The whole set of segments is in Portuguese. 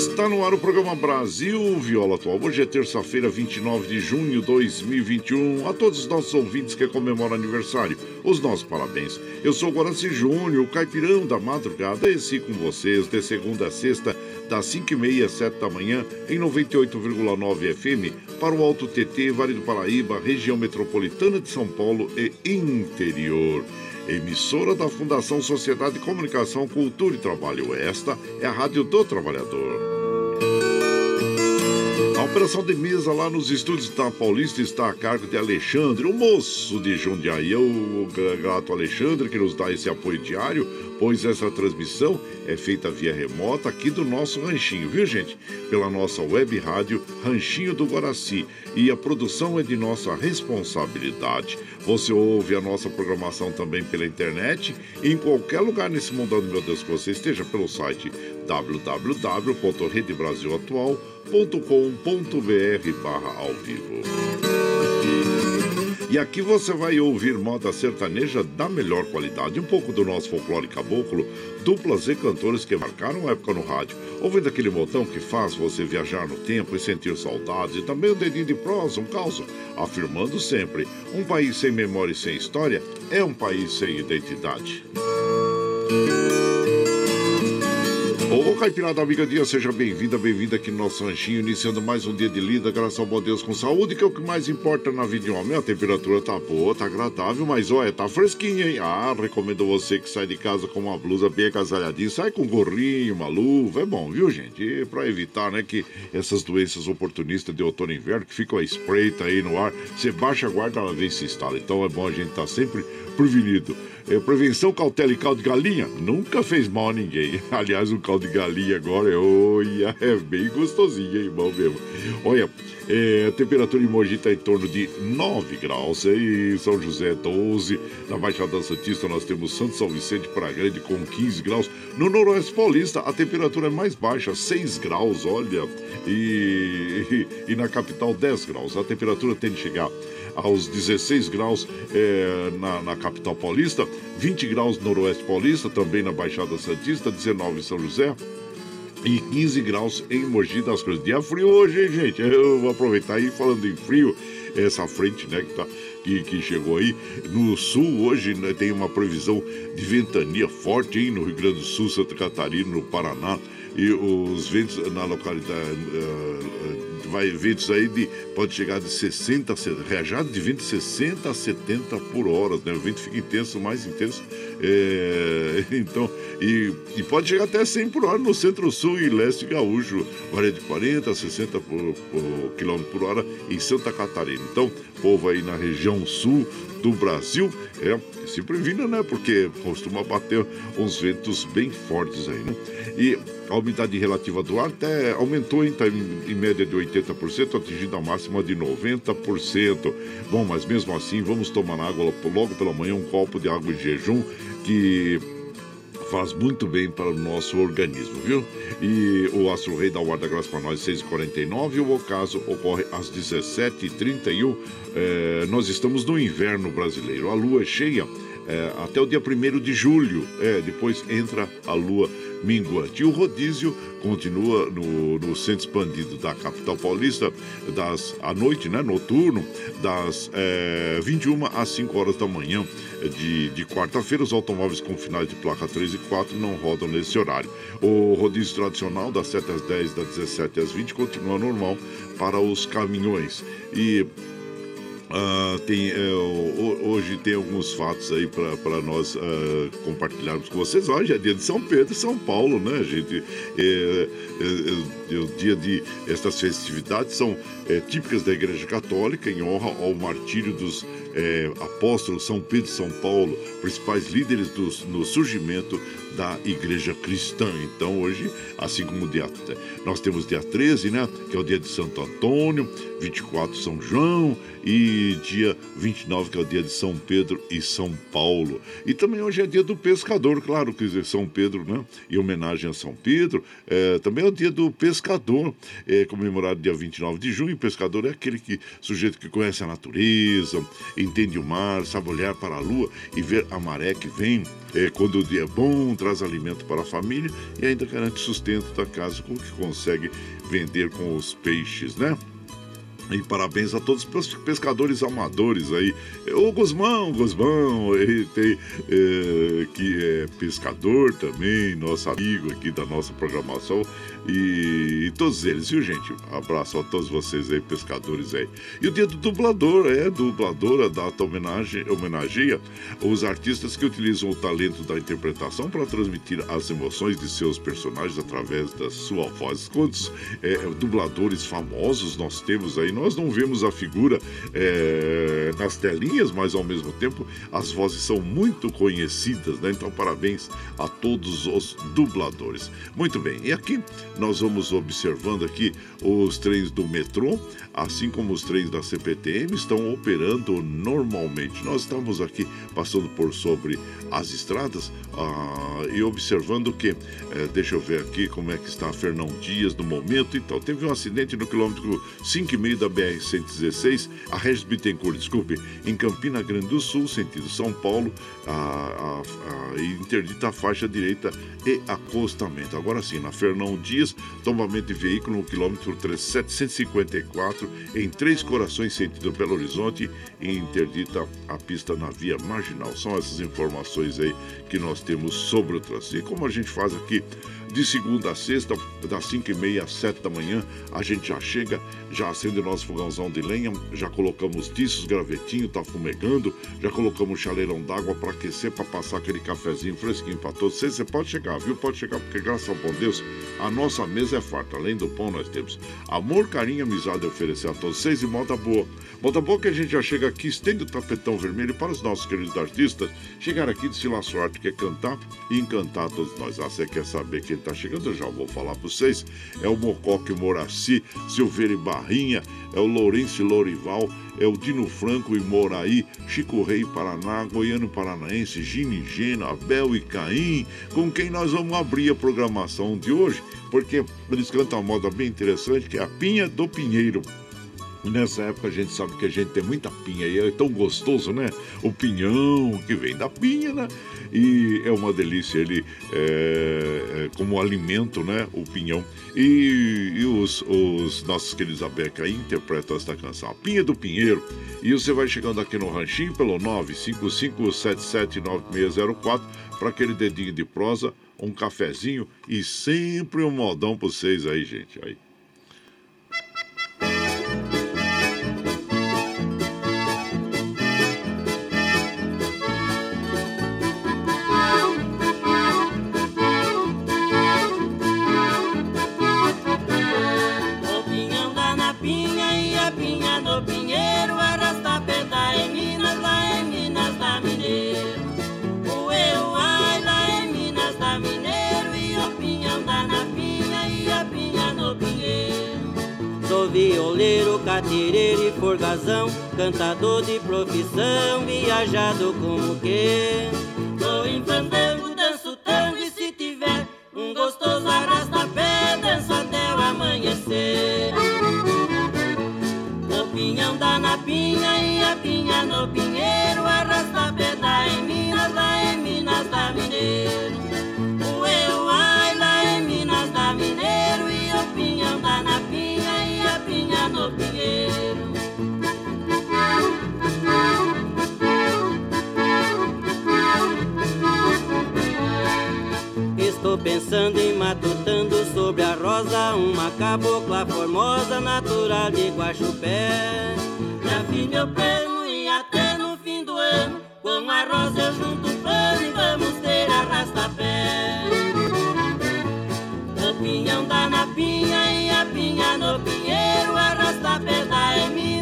Está no ar o programa Brasil Viola Atual. Hoje é terça-feira, 29 de junho de 2021. A todos os nossos ouvintes que comemoram aniversário, os nossos parabéns. Eu sou Guaraci Júnior, o caipirão da madrugada, esse com vocês de segunda a sexta, das 5h30 às 7 da manhã, em 98,9 FM, para o Alto TT, Vale do Paraíba, região metropolitana de São Paulo e interior emissora da Fundação Sociedade de Comunicação, Cultura e Trabalho. Esta é a Rádio do Trabalhador. A operação de mesa lá nos estúdios da Paulista está a cargo de Alexandre, o moço de Jundiaí, o grato Alexandre, que nos dá esse apoio diário, pois essa transmissão é feita via remota aqui do nosso ranchinho, viu gente? Pela nossa web rádio Ranchinho do Guaraci. E a produção é de nossa responsabilidade. Você ouve a nossa programação também pela internet em qualquer lugar nesse mundão, meu Deus, que você esteja pelo site www.redebrasilatual.com.br barra ao vivo. E aqui você vai ouvir moda sertaneja da melhor qualidade, um pouco do nosso folclore caboclo, duplas e cantores que marcaram época no rádio. Ouvindo aquele botão que faz você viajar no tempo e sentir saudades, e também o dedinho de prosa, um caos, afirmando sempre: um país sem memória e sem história é um país sem identidade. Ô Caipirada Amiga Dia, seja bem-vinda, bem-vinda aqui no nosso ranchinho, iniciando mais um dia de lida, graças ao bom Deus com saúde, que é o que mais importa na vida de homem. A temperatura tá boa, tá agradável, mas olha, tá fresquinha, hein? Ah, recomendo você que sai de casa com uma blusa bem agasalhadinha, sai com um gorrinho, uma luva, é bom, viu, gente? E pra evitar, né, que essas doenças oportunistas de outono e inverno, que ficam a espreita aí no ar, você baixa a guarda, ela vem se instala. Então é bom a gente estar tá sempre prevenido. É, prevenção, cautela e caldo de galinha nunca fez mal a ninguém. Aliás, o caldo de galinha agora é, olha, é bem gostosinho, hein, bom mesmo. Olha, é, a temperatura em Mogi está em torno de 9 graus, em São José 12, na Baixada Santista nós temos Santo São Vicente para Grande com 15 graus. No Noroeste Paulista a temperatura é mais baixa, 6 graus, olha, e, e, e na capital 10 graus. A temperatura tende a chegar aos 16 graus é, na, na, capital paulista 20 graus no Noroeste Paulista, também na Baixada Santista, 19 em São José, e 15 graus em Mogi das Cruzes. Dia frio hoje, hein, gente? Eu vou aproveitar aí falando em frio, essa frente, né, que, tá, que, que chegou aí. No sul, hoje, né, tem uma previsão de ventania forte, hein, no Rio Grande do Sul, Santa Catarina, no Paraná. E os ventos na localidade. Uh, uh, vai ventos aí de pode chegar de 60 reajado de 20 60 a 70 por hora, né? O vento fica intenso, mais intenso. É, então, e, e, pode chegar até 100 por hora no centro-sul e leste gaúcho, varia de 40 a 60 por, por, quilômetro por hora em Santa Catarina. Então, povo aí na região sul do Brasil, é, se previna, né? Porque costuma bater uns ventos bem fortes aí, né? E a umidade relativa do ar até aumentou? Tá em, em média de 80%, atingindo a máxima de 90%. Bom, mas mesmo assim, vamos tomar água logo pela manhã, um copo de água de jejum que faz muito bem para o nosso organismo, viu? E o Astro Rei da graça para nós 6h49 e o ocaso ocorre às 17h31. É, nós estamos no inverno brasileiro. A lua é cheia é, até o dia 1 de julho. É, depois entra a lua minguante. E o rodízio continua no, no centro expandido da capital paulista, das, à noite, né, noturno, das é, 21 às 5 horas da manhã de, de quarta-feira. Os automóveis com finais de placa 3 e 4 não rodam nesse horário. O rodízio tradicional, das 7 às 10, das 17 às 20, continua normal para os caminhões. E Uh, tem, uh, hoje tem alguns fatos aí para nós uh, compartilharmos com vocês. Hoje é dia de São Pedro e São Paulo, né, gente? É, é, é, o dia de estas festividades são é, típicas da Igreja Católica em honra ao martírio dos é, apóstolos São Pedro e São Paulo, principais líderes do, no surgimento da igreja cristã. Então, hoje, assim como dia, nós temos dia 13, né, que é o dia de Santo Antônio, 24 São João e dia 29, que é o dia de São Pedro e São Paulo. E também hoje é dia do pescador, claro, que dizer São Pedro, né, em homenagem a São Pedro. É, também é o dia do pescador, é comemorado dia 29 de junho. O pescador é aquele que, sujeito que conhece a natureza, entende o mar, sabe olhar para a lua e ver a maré que vem é, quando o dia é bom, traz alimento para a família e ainda garante sustento da casa com o que consegue vender com os peixes, né? E parabéns a todos os pescadores amadores aí. O Guzmão, Guzmão, ele tem, é, que é pescador também, nosso amigo aqui da nossa programação. E, e, todos eles, viu, gente? Abraço a todos vocês aí, pescadores aí. E o dia do dublador, é, dublador, a data homenagem, homenageia os artistas que utilizam o talento da interpretação para transmitir as emoções de seus personagens através da sua voz. Quantos é, dubladores famosos nós temos aí? Nós não vemos a figura é, nas telinhas, mas ao mesmo tempo as vozes são muito conhecidas, né? Então, parabéns a todos os dubladores. Muito bem, e aqui nós vamos observando aqui os trens do metrô, assim como os trens da CPTM, estão operando normalmente. Nós estamos aqui passando por sobre as estradas ah, e observando que, eh, deixa eu ver aqui como é que está Fernão Dias no momento. Então, teve um acidente no quilômetro 5,5 da BR-116, a Regis Bittencourt, desculpe, em Campina Grande do Sul, sentido São Paulo, a, a, a, interdita a faixa direita e acostamento. Agora sim, na Fernão Dias, tombamento de veículo no quilômetro 754, em Três Corações, sentido Belo Horizonte, e interdita a pista na via marginal. São essas informações aí que nós temos sobre o trânsito. E como a gente faz aqui de segunda a sexta, das 5 e meia às 7 da manhã, a gente já chega, já acende o nosso fogãozão de lenha, já colocamos tiços, gravetinho, tá fumegando, já colocamos chaleirão d'água para aquecer, para passar aquele cafezinho fresquinho para todos vocês. Você pode chegar, viu? Pode chegar, porque graças ao bom Deus, a nossa mesa é farta. Além do pão, nós temos amor, carinho, amizade a oferecer a todos vocês e moda boa. Moda boa que a gente já chega aqui, estende o tapetão vermelho para os nossos queridos artistas chegar aqui de Sila Sorte, que é cantar e encantar todos nós. Ah, você quer saber quem tá chegando, eu já vou falar para vocês. É o Mocoque Moraci, Silveira e Barrinha, é o Lourenço Lorival, é o Dino Franco e Moraí, Chico Rei Paraná, Goiano Paranaense, Gini Gena, Abel e Caim, com quem nós vamos abrir a programação de hoje, porque eles cantam uma moda bem interessante que é a Pinha do Pinheiro. Nessa época a gente sabe que a gente tem muita pinha e é tão gostoso, né? O pinhão que vem da pinha, né? E é uma delícia ele é, é, como alimento, né? O pinhão. E, e os, os, nossos queridos Abeca interpretam esta canção, a Pinha do Pinheiro. E você vai chegando aqui no Ranchinho pelo 955779604 para aquele dedinho de prosa, um cafezinho e sempre um modão para vocês aí, gente. Aí. Catireiro e forgazão, cantador de profissão, viajado como que. Tô em fandango, danço tango e se tiver um gostoso arrasta-pé, danço até o amanhecer. O pinhão dá na pinha e a pinha no pinheiro, pensando em matutando sobre a rosa Uma cabocla formosa, natural de Guaxupé. Já fiz meu plano e até no fim do ano Com a rosa eu junto pano e vamos ter arrasta-pé. O pinhão dá na pinha e a pinha no pinheiro Arrasta pé da em Minas,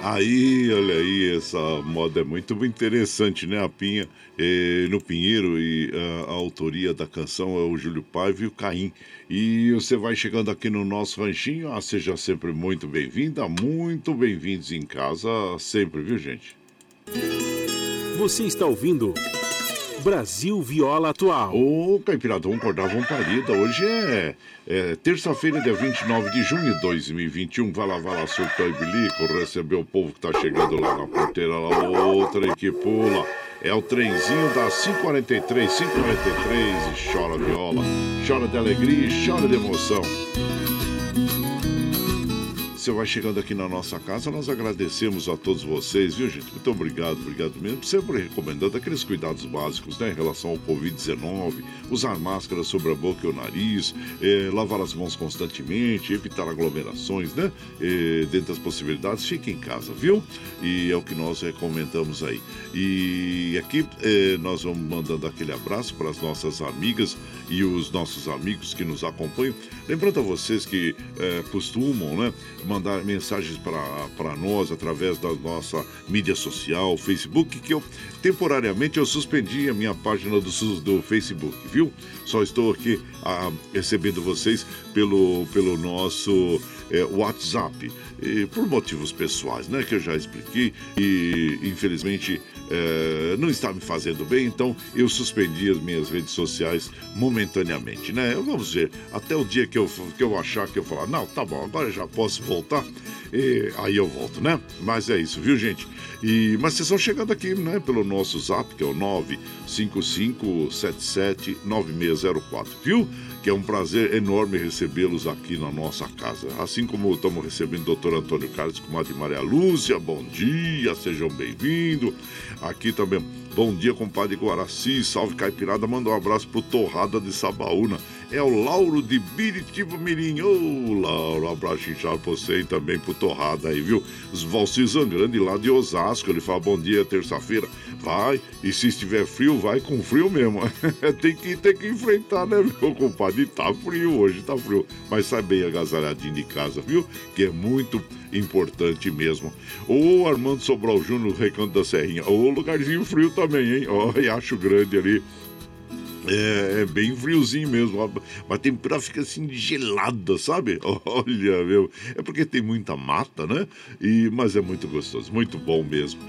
Aí, olha aí, essa moda é muito interessante, né? A Pinha eh, no Pinheiro e a, a, autoria da canção é o Júlio Paiva e o Caim. E você vai chegando aqui no nosso ranchinho, ah, seja sempre muito bem-vinda, muito bem-vindos em casa sempre, viu, gente? Você está ouvindo Brasil Viola Atual. Ô, Caipiradão, acordava um parida. Hoje é, é terça-feira, dia 29 de junho de 2021. Vai lá, vai lá, surtou e bilico, receber o povo que tá chegando lá na porteira, lá, outra que pula. É o trenzinho das 543, 543 e chora viola, chora de alegria e chora de emoção você vai chegando aqui na nossa casa, nós agradecemos a todos vocês, viu, gente? Muito obrigado, obrigado mesmo. Sempre recomendando aqueles cuidados básicos, né, em relação ao Covid-19, usar máscara sobre a boca e o nariz, eh, lavar as mãos constantemente, evitar aglomerações, né? Eh, dentro das possibilidades, fique em casa, viu? E é o que nós recomendamos aí. E aqui eh, nós vamos mandando aquele abraço para as nossas amigas e os nossos amigos que nos acompanham. Lembrando a vocês que costumam, né? Mandar mensagens para nós através da nossa mídia social, Facebook, que eu temporariamente eu suspendi a minha página do, do Facebook, viu? Só estou aqui ah, recebendo vocês pelo, pelo nosso é, WhatsApp, e, por motivos pessoais, né? Que eu já expliquei e infelizmente é, não está me fazendo bem, então eu suspendi as minhas redes sociais momentaneamente, né? Vamos ver, até o dia que eu, que eu achar que eu falar, não, tá bom, agora já posso voltar, e aí eu volto, né? Mas é isso, viu, gente? E, mas vocês estão chegando aqui, né, pelo nosso zap, que é o 955779604, viu? Que é um prazer enorme recebê-los aqui na nossa casa. Assim como estamos recebendo o doutor Antônio Carlos com a de Maria Lúcia, bom dia, sejam bem-vindos. Aqui também, bom dia, compadre Guaraci, salve Caipirada, manda um abraço pro Torrada de Sabaúna é o Lauro de Biritiba Mirim. Ô, oh, Lauro, um abraço inchado pra você e também pro Torrada aí, viu? Os Valci Zangrande lá de Osasco, ele fala bom dia, terça-feira. Vai, e se estiver frio, vai com frio mesmo. tem, que, tem que enfrentar, né, meu compadre? Tá frio hoje, tá frio. Mas sai bem agasalhadinho de casa, viu? Que é muito importante mesmo. O Armando Sobral Júnior, Recanto da Serrinha. Ô, lugarzinho frio também, hein? Ó, oh, Riacho Grande ali É, é, bem friozinho mesmo. A, a temperatura fica assim gelada, sabe? Olha, meu. É porque tem muita mata, né? E, mas é muito gostoso, muito bom mesmo.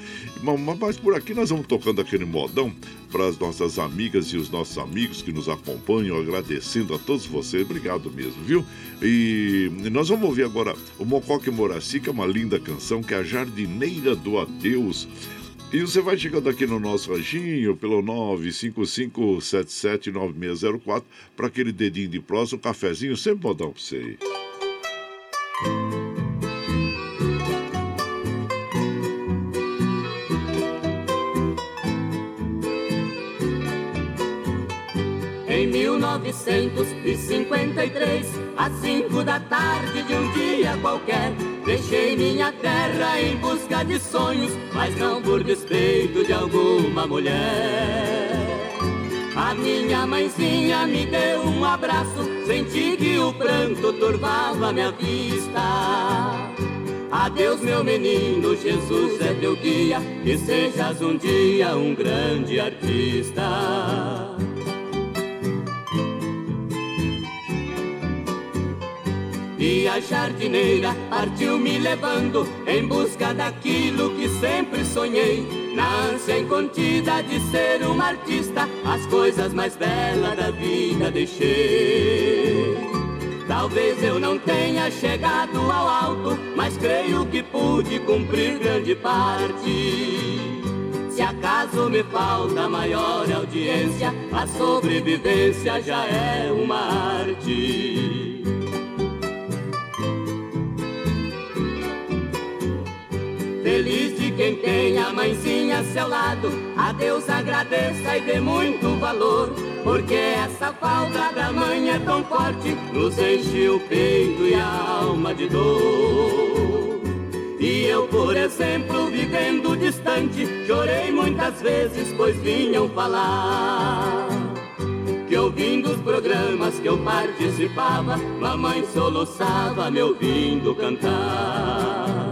Mas, mas por aqui nós vamos tocando aquele modão para as nossas amigas e os nossos amigos que nos acompanham, agradecendo a todos vocês. Obrigado mesmo, viu? E nós vamos ouvir agora o Mocoque Moraci, que é uma linda canção, que é a Jardineira do Adeus. E você vai chegando aqui no nosso ranchinho pelo 955779604 para aquele dedinho de próximo, um cafezinho, sempre modão para você aí. 1953, às cinco da tarde de um dia qualquer, deixei minha terra em busca de sonhos, mas não por despeito de alguma mulher. A minha mãezinha me deu um abraço, senti que o pranto turvava minha vista. Adeus, meu menino, Jesus é teu guia, que sejas um dia um grande artista. E a jardineira partiu me levando em busca daquilo que sempre sonhei. Na ânsia incontida de ser uma artista, as coisas mais belas da vida deixei. Talvez eu não tenha chegado ao alto, mas creio que pude cumprir grande parte. Se acaso me falta maior audiência, a sobrevivência já é uma arte. Feliz de quem tem a mãezinha a seu lado. A Deus agradeça e dê muito valor. Porque essa falta da mãe é tão forte, nos enche o peito e a alma de dor. E eu, por exemplo, vivendo distante, chorei muitas vezes, pois vinham falar. Que ouvindo os programas que eu participava, mamãe soluçava me ouvindo cantar.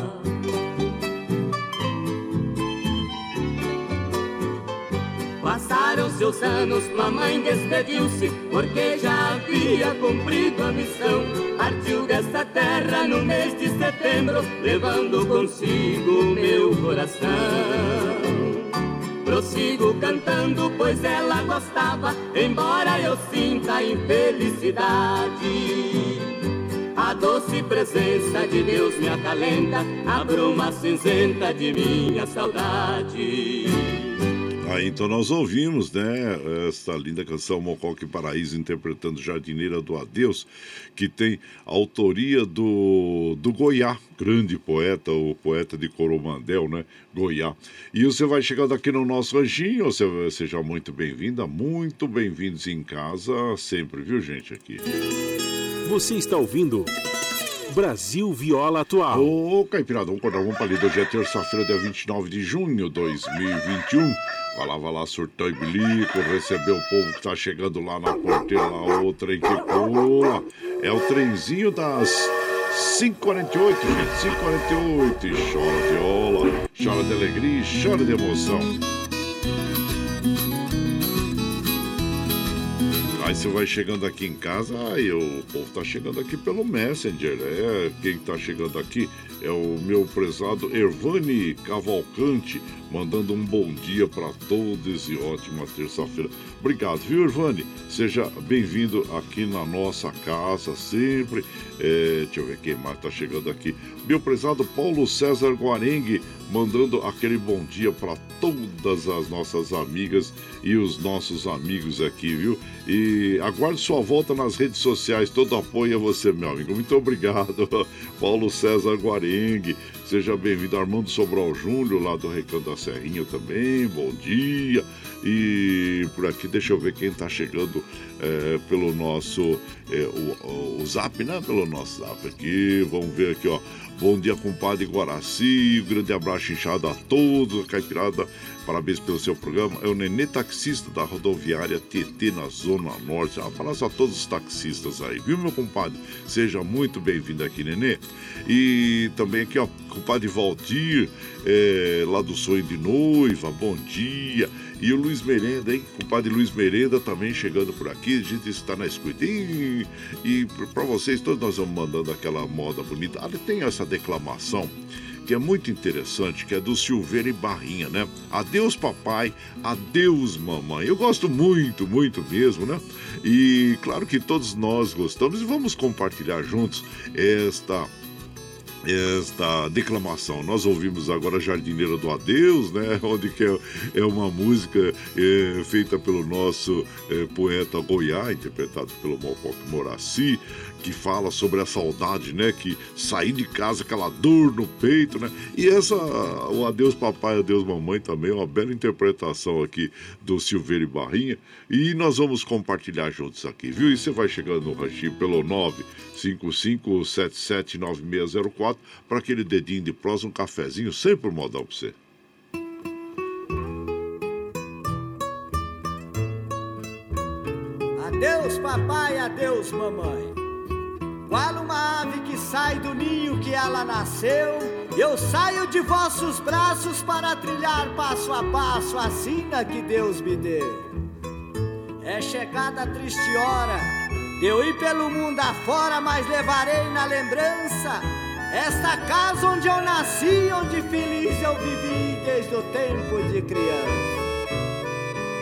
Passaram-se os anos, mamãe despediu-se, porque já havia cumprido a missão. Partiu desta terra no mês de setembro, levando consigo o meu coração. Prossigo cantando, pois ela gostava, embora eu sinta infelicidade. A doce presença de Deus me acalenta, a bruma cinzenta de minha saudade. Aí então nós ouvimos, né, essa linda canção Mocoque Paraíso interpretando Jardineira do Adeus, que tem autoria do, do Goiá, grande poeta, o poeta de Coromandel, né, Goiá. E você vai chegando aqui no nosso anjinho, você seja muito bem-vinda, muito bem-vindos em casa sempre, viu gente, aqui. Você está ouvindo Brasil Viola Atual. Ô, Caipirada, vamos acordar, vamos para ali. Hoje é terça-feira, dia 29 de junho de 2021. Vai lá, vai lá, surtão e bilico, receber o povo que tá chegando lá na porteira, lá, o trem que pula. É o trenzinho das 5h48, gente, 5h48. E chora viola, chora de alegria e chora de emoção. Aí você vai chegando aqui em casa, aí o povo tá chegando aqui pelo Messenger. É, quem tá chegando aqui é o meu prezado Ervani Cavalcante, mandando um bom dia para todos e ótima terça-feira. Obrigado, viu, Ervani? Seja bem-vindo aqui na nossa casa, sempre. É, deixa eu ver quem mais tá chegando aqui. Meu prezado Paulo César Guarengue, mandando aquele bom dia para todas as nossas amigas e os nossos amigos aqui, viu? E aguardo sua volta nas redes sociais, todo apoio a você, meu amigo. Muito obrigado, Paulo César Guarengue. Seja bem-vindo, Armando Sobral Júnior, lá do Recanto da Serrinha também. Bom dia. E por aqui, deixa eu ver quem está chegando é, pelo nosso é, o, o, zap, né? Pelo nosso zap aqui. Vamos ver aqui, ó. Bom dia, compadre Guaraci. Grande abraço inchado a todos, Caipirada. Parabéns pelo seu programa. É o Nenê Taxista da rodoviária TT na Zona Norte. Abraço a todos os taxistas aí, viu, meu compadre? Seja muito bem-vindo aqui, Nenê. E também aqui, ó, compadre Valdir, é, lá do Sonho de Noiva, bom dia. E o Luiz Merenda, hein? Compadre Luiz Merenda também chegando por aqui. A gente está na escuta. E, para vocês, todos nós vamos mandando aquela moda bonita. Ah, tem essa declamação que é muito interessante, que é do Silveira e Barrinha, né? Adeus, papai, adeus, mamãe. Eu gosto muito, muito mesmo, né? E claro que todos nós gostamos e vamos compartilhar juntos esta esta declamação. Nós ouvimos agora Jardineira do Adeus, né? Onde que é, é uma música é, feita pelo nosso é, poeta Goiá, interpretado pelo Mocoque Moraci que fala sobre a saudade, né? Que sair de casa, aquela dor no peito, né? E essa, o Adeus Papai, Adeus Mamãe também, uma bela interpretação aqui do Silveira e Barrinha. E nós vamos compartilhar juntos aqui, viu? E você vai chegando no ranchinho pelo 955779604 para aquele dedinho de prosa, um cafezinho, sempre por modal pra você. Adeus, papai, adeus, mamãe. Qual uma ave que sai do ninho que ela nasceu, eu saio de vossos braços para trilhar passo a passo a sina que Deus me deu. É chegada a triste hora de eu ir pelo mundo afora, mas levarei na lembrança esta casa onde eu nasci, onde feliz eu vivi desde o tempo de criança.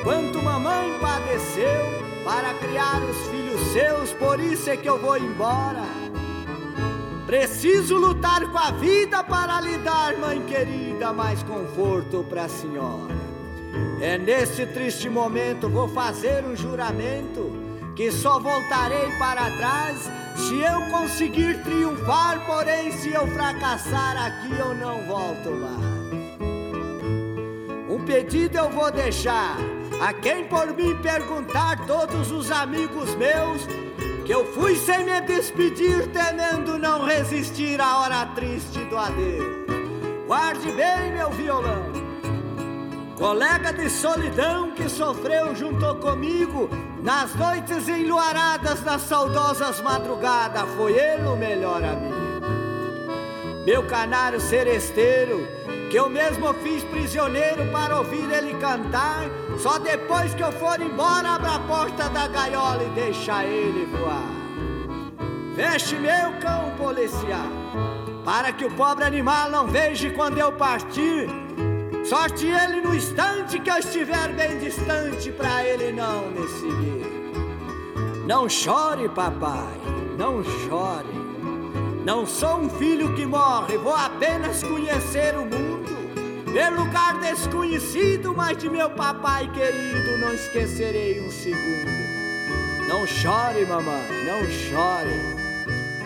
Quanto mamãe padeceu, para criar os filhos seus, por isso é que eu vou embora. Preciso lutar com a vida para lhe dar, mãe querida, mais conforto para a senhora. É nesse triste momento vou fazer um juramento que só voltarei para trás se eu conseguir triunfar, porém se eu fracassar aqui eu não volto mais. Um pedido eu vou deixar a quem por mim perguntar, todos os amigos meus, que eu fui sem me despedir, temendo não resistir à hora triste do adeus. Guarde bem meu violão, colega de solidão que sofreu junto comigo nas noites enluaradas, nas saudosas madrugadas, foi ele o melhor amigo. Meu canário seresteiro, que eu mesmo fiz prisioneiro para ouvir ele cantar. Só depois que eu for embora, abra a porta da gaiola e deixa ele voar. Feche meu cão policial, para que o pobre animal não veja quando eu partir. Sorte ele no instante que eu estiver bem distante, para ele não me seguir. Não chore, papai, não chore. Não sou um filho que morre, vou apenas conhecer o mundo. Ver lugar desconhecido, mas de meu papai querido não esquecerei um segundo. Não chore, mamãe, não chore.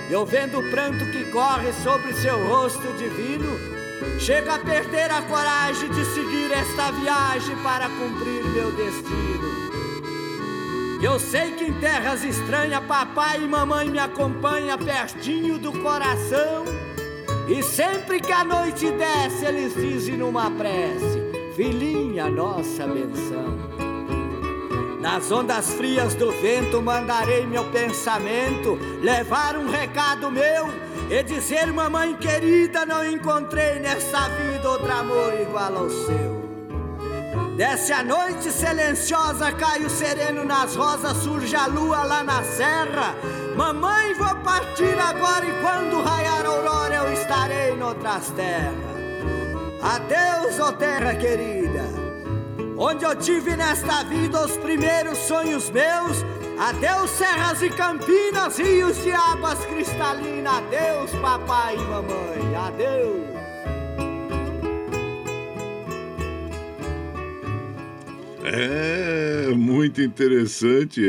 Eu vendo o pranto que corre sobre seu rosto divino, chego a perder a coragem de seguir esta viagem para cumprir meu destino. Eu sei que em terras estranhas papai e mamãe me acompanham pertinho do coração. E sempre que a noite desce, eles dizem numa prece: Filhinha, nossa benção. Nas ondas frias do vento mandarei meu pensamento, levar um recado meu e dizer, mamãe querida, não encontrei nessa vida outro amor igual ao seu. Desce a noite silenciosa, cai o sereno nas rosas, surge a lua lá na serra. Mamãe, vou partir agora e quando raiar a aurora eu estarei noutras terras. Adeus, ó oh terra querida, onde eu tive nesta vida os primeiros sonhos meus. Adeus, serras e campinas, rios de águas cristalinas. Adeus, papai e mamãe, adeus. É muito interessante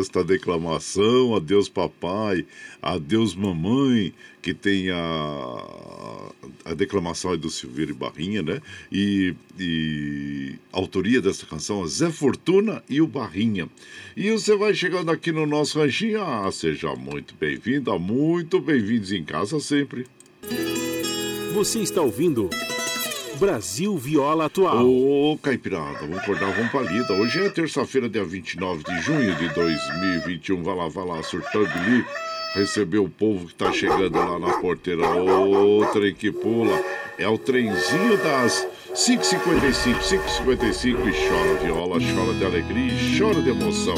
esta declamação. Adeus, papai. Adeus, mamãe. Que tem a, a declamação é do Silveira e Barrinha, né? E, e a autoria dessa canção é Zé Fortuna e o Barrinha. E você vai chegando aqui no nosso ranchinho. Ah, seja muito bem-vinda, muito bem-vindos em casa sempre. Você está ouvindo. Brasil Viola Atual. Ô, Caipirada, vamos acordar, vamos palida. Hoje é terça-feira, dia 29 de junho de 2021. Vai lá, vai lá, surtando ali. receber o povo que tá chegando lá na porteira. Ô, trem que pula. É o trenzinho das 5h55, 5h55 e chora viola, chora de alegria e chora de emoção.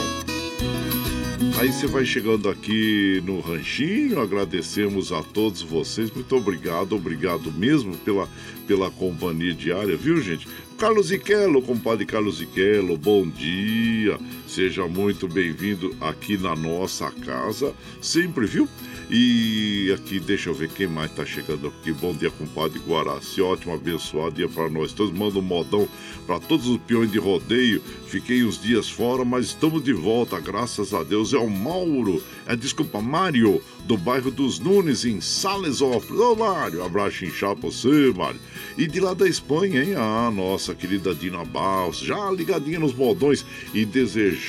Aí você vai chegando aqui no Ranchinho, agradecemos a todos vocês, muito obrigado, obrigado mesmo pela, pela companhia diária, viu gente? Carlos Iquelo, compadre Carlos Iquelo, bom dia, seja muito bem-vindo aqui na nossa casa, sempre, viu? E aqui, deixa eu ver quem mais tá chegando aqui. Bom dia, compadre Guaraci. Ótimo, abençoado dia para nós todos. Manda um modão para todos os peões de rodeio. Fiquei uns dias fora, mas estamos de volta, graças a Deus. É o Mauro, é desculpa, Mário, do bairro dos Nunes, em Salesópolis. Ô, Mário, abraço inchado pra você, Mário. E de lá da Espanha, hein? Ah, nossa querida Dina Baus, já ligadinha nos modões e desejando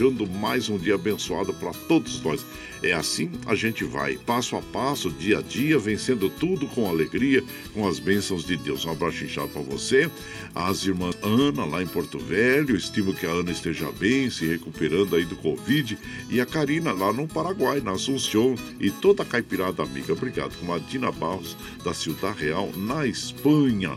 mais um dia abençoado para todos nós. É assim a gente vai, passo a passo, dia a dia, vencendo tudo com alegria, com as bênçãos de Deus. Um abraço inchado para você, as irmãs Ana, lá em Porto Velho, estimo que a Ana esteja bem, se recuperando aí do Covid, e a Karina, lá no Paraguai, na Assunção, e toda a caipirada amiga. Obrigado, com a Dina Barros, da Ciudad Real, na Espanha.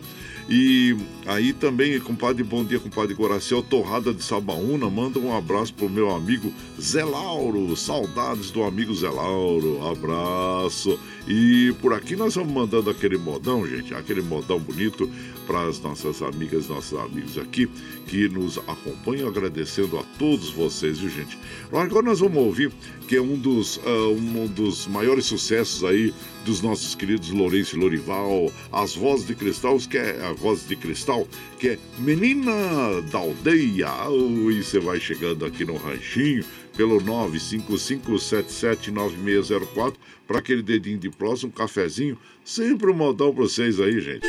E aí também, compadre, bom dia, compadre Goracel, Torrada de Sabaúna, manda um abraço pro meu amigo Zé Lauro, saudades do amigo Zé Lauro, abraço. E por aqui nós vamos mandando aquele modão, gente, aquele modão bonito para as nossas amigas, nossos amigos aqui que nos acompanham, agradecendo a todos vocês, viu, gente? Agora nós vamos ouvir que é um dos, uh, um dos maiores sucessos aí dos nossos queridos Lourenço Lorival, as vozes de cristal, que é a voz de cristal, que é Menina da Aldeia. e você vai chegando aqui no ranchinho pelo 955779604 para aquele dedinho de próximo, um cafezinho, sempre um modão para vocês aí, gente.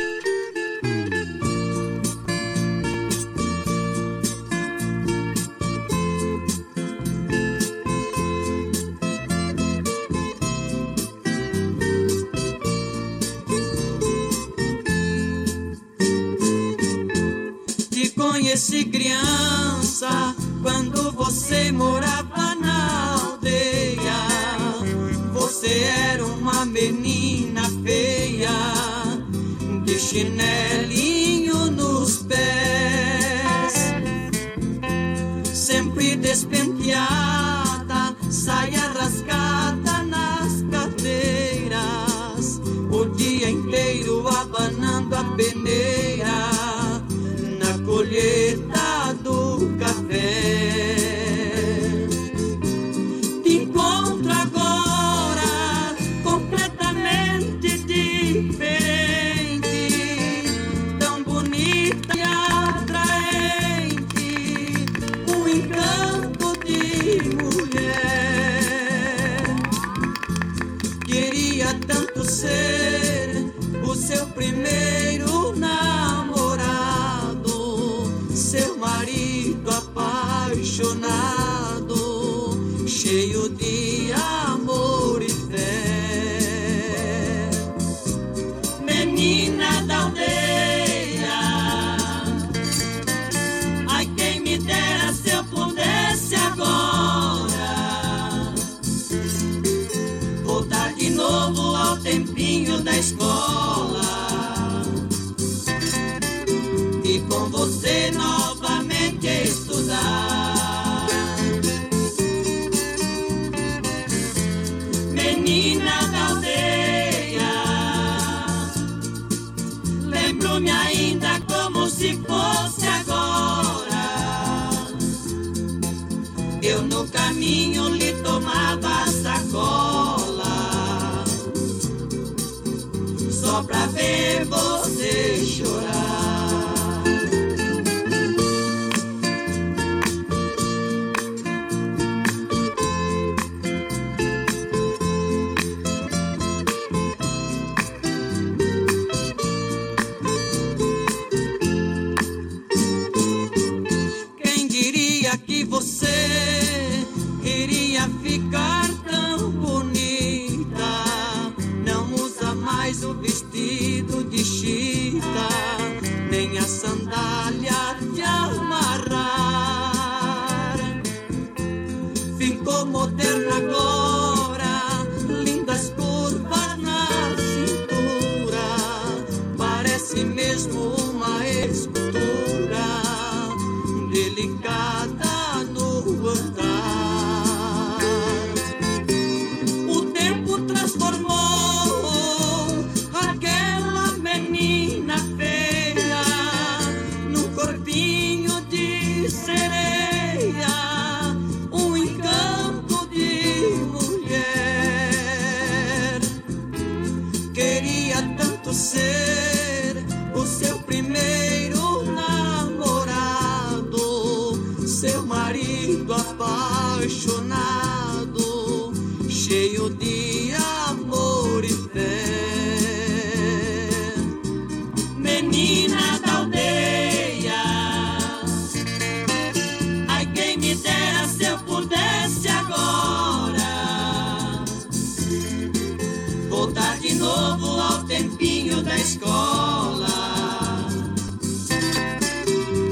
Novo ao tempinho da escola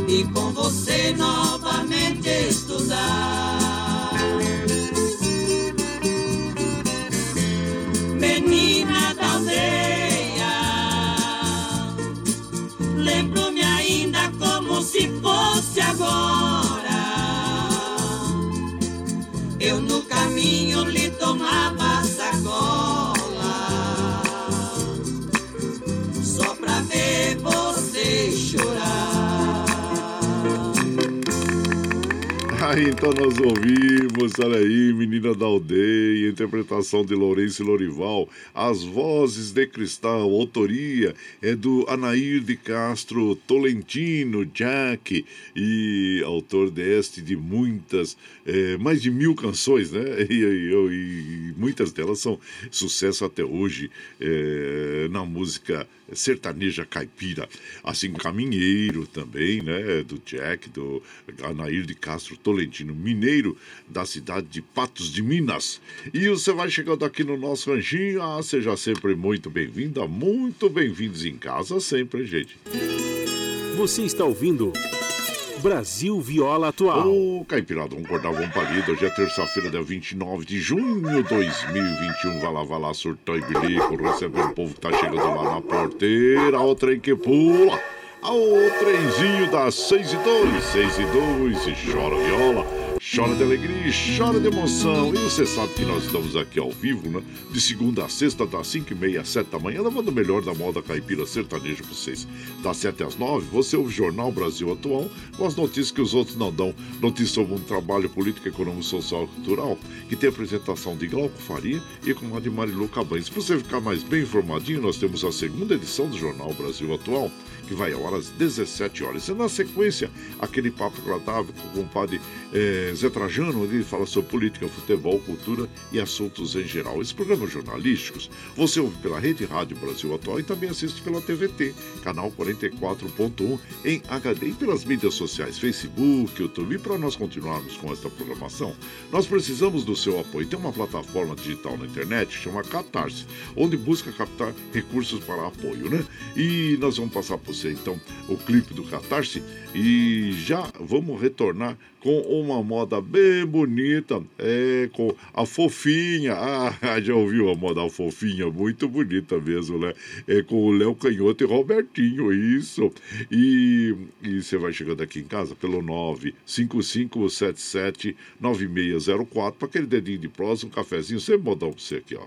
e com você novamente estudar. Então nós ouvimos, olha aí, Menina da Aldeia, interpretação de Lourenço Lorival, as vozes de cristal, autoria é do Anair de Castro Tolentino, Jack, e autor deste de muitas, eh, mais de mil canções, né? E, e- e muitas delas são sucesso até hoje eh, na música sertaneja caipira, assim Caminheiro também, né, do Jack, do Anair de Castro Tolentino, mineiro da cidade de Patos de Minas. E você vai chegando aqui no nosso ranchinho, ah, seja sempre muito bem-vinda, muito bem-vindos em casa sempre, gente. Você está ouvindo Brasil Viola Atual. Ô, Caipirada, vamos acordar, vamos palido. Hoje é terça-feira, dia 29 de junho de 2021. Vai lá, vai lá, surtão e bilico, recebendo o povo que tá chegando lá na porteira. O trem que pula. O trenzinho das 6 e 2, 6 e 2, e chora viola, chora de alegria, chora de emoção. E você sabe que nós estamos aqui ao vivo, né? De segunda a sexta, das 5 e meia às 7 da manhã, levando o melhor da moda caipira sertaneja pra vocês. Das 7 às 9, você ouve o Jornal Brasil Atual, com as notícias que os outros não dão. Notícias sobre um trabalho político, econômico, social e cultural, que tem apresentação de Glauco Faria e com a de Marilu Cabanes. Para você ficar mais bem informadinho, nós temos a segunda edição do Jornal Brasil Atual, que vai ao ar às 17 horas. E na sequência, aquele papo agradável com o compadre eh, Zé Trajano, onde ele fala sobre política, futebol, cultura e assuntos em geral. Esses programas jornalísticos você ouve pela Rede Rádio Brasil Atual e também assiste pela TVT, canal 44.1 em HD e pelas mídias sociais, Facebook, YouTube. E para nós continuarmos com esta programação, nós precisamos do seu apoio. Tem uma plataforma digital na internet chama Catarse, onde busca captar recursos para apoio, né? E nós vamos passar para você então o clipe do Catarse e já vamos retornar com uma moda bem bonita, é com a fofinha. Ah, já ouviu a moda fofinha? Muito bonita mesmo, né? É com o Léo Canhoto e Robertinho, isso. E, você vai chegando aqui em casa pelo 955779604 para aquele dedinho de prosa, um cafezinho, sempre modão pra você aqui, ó.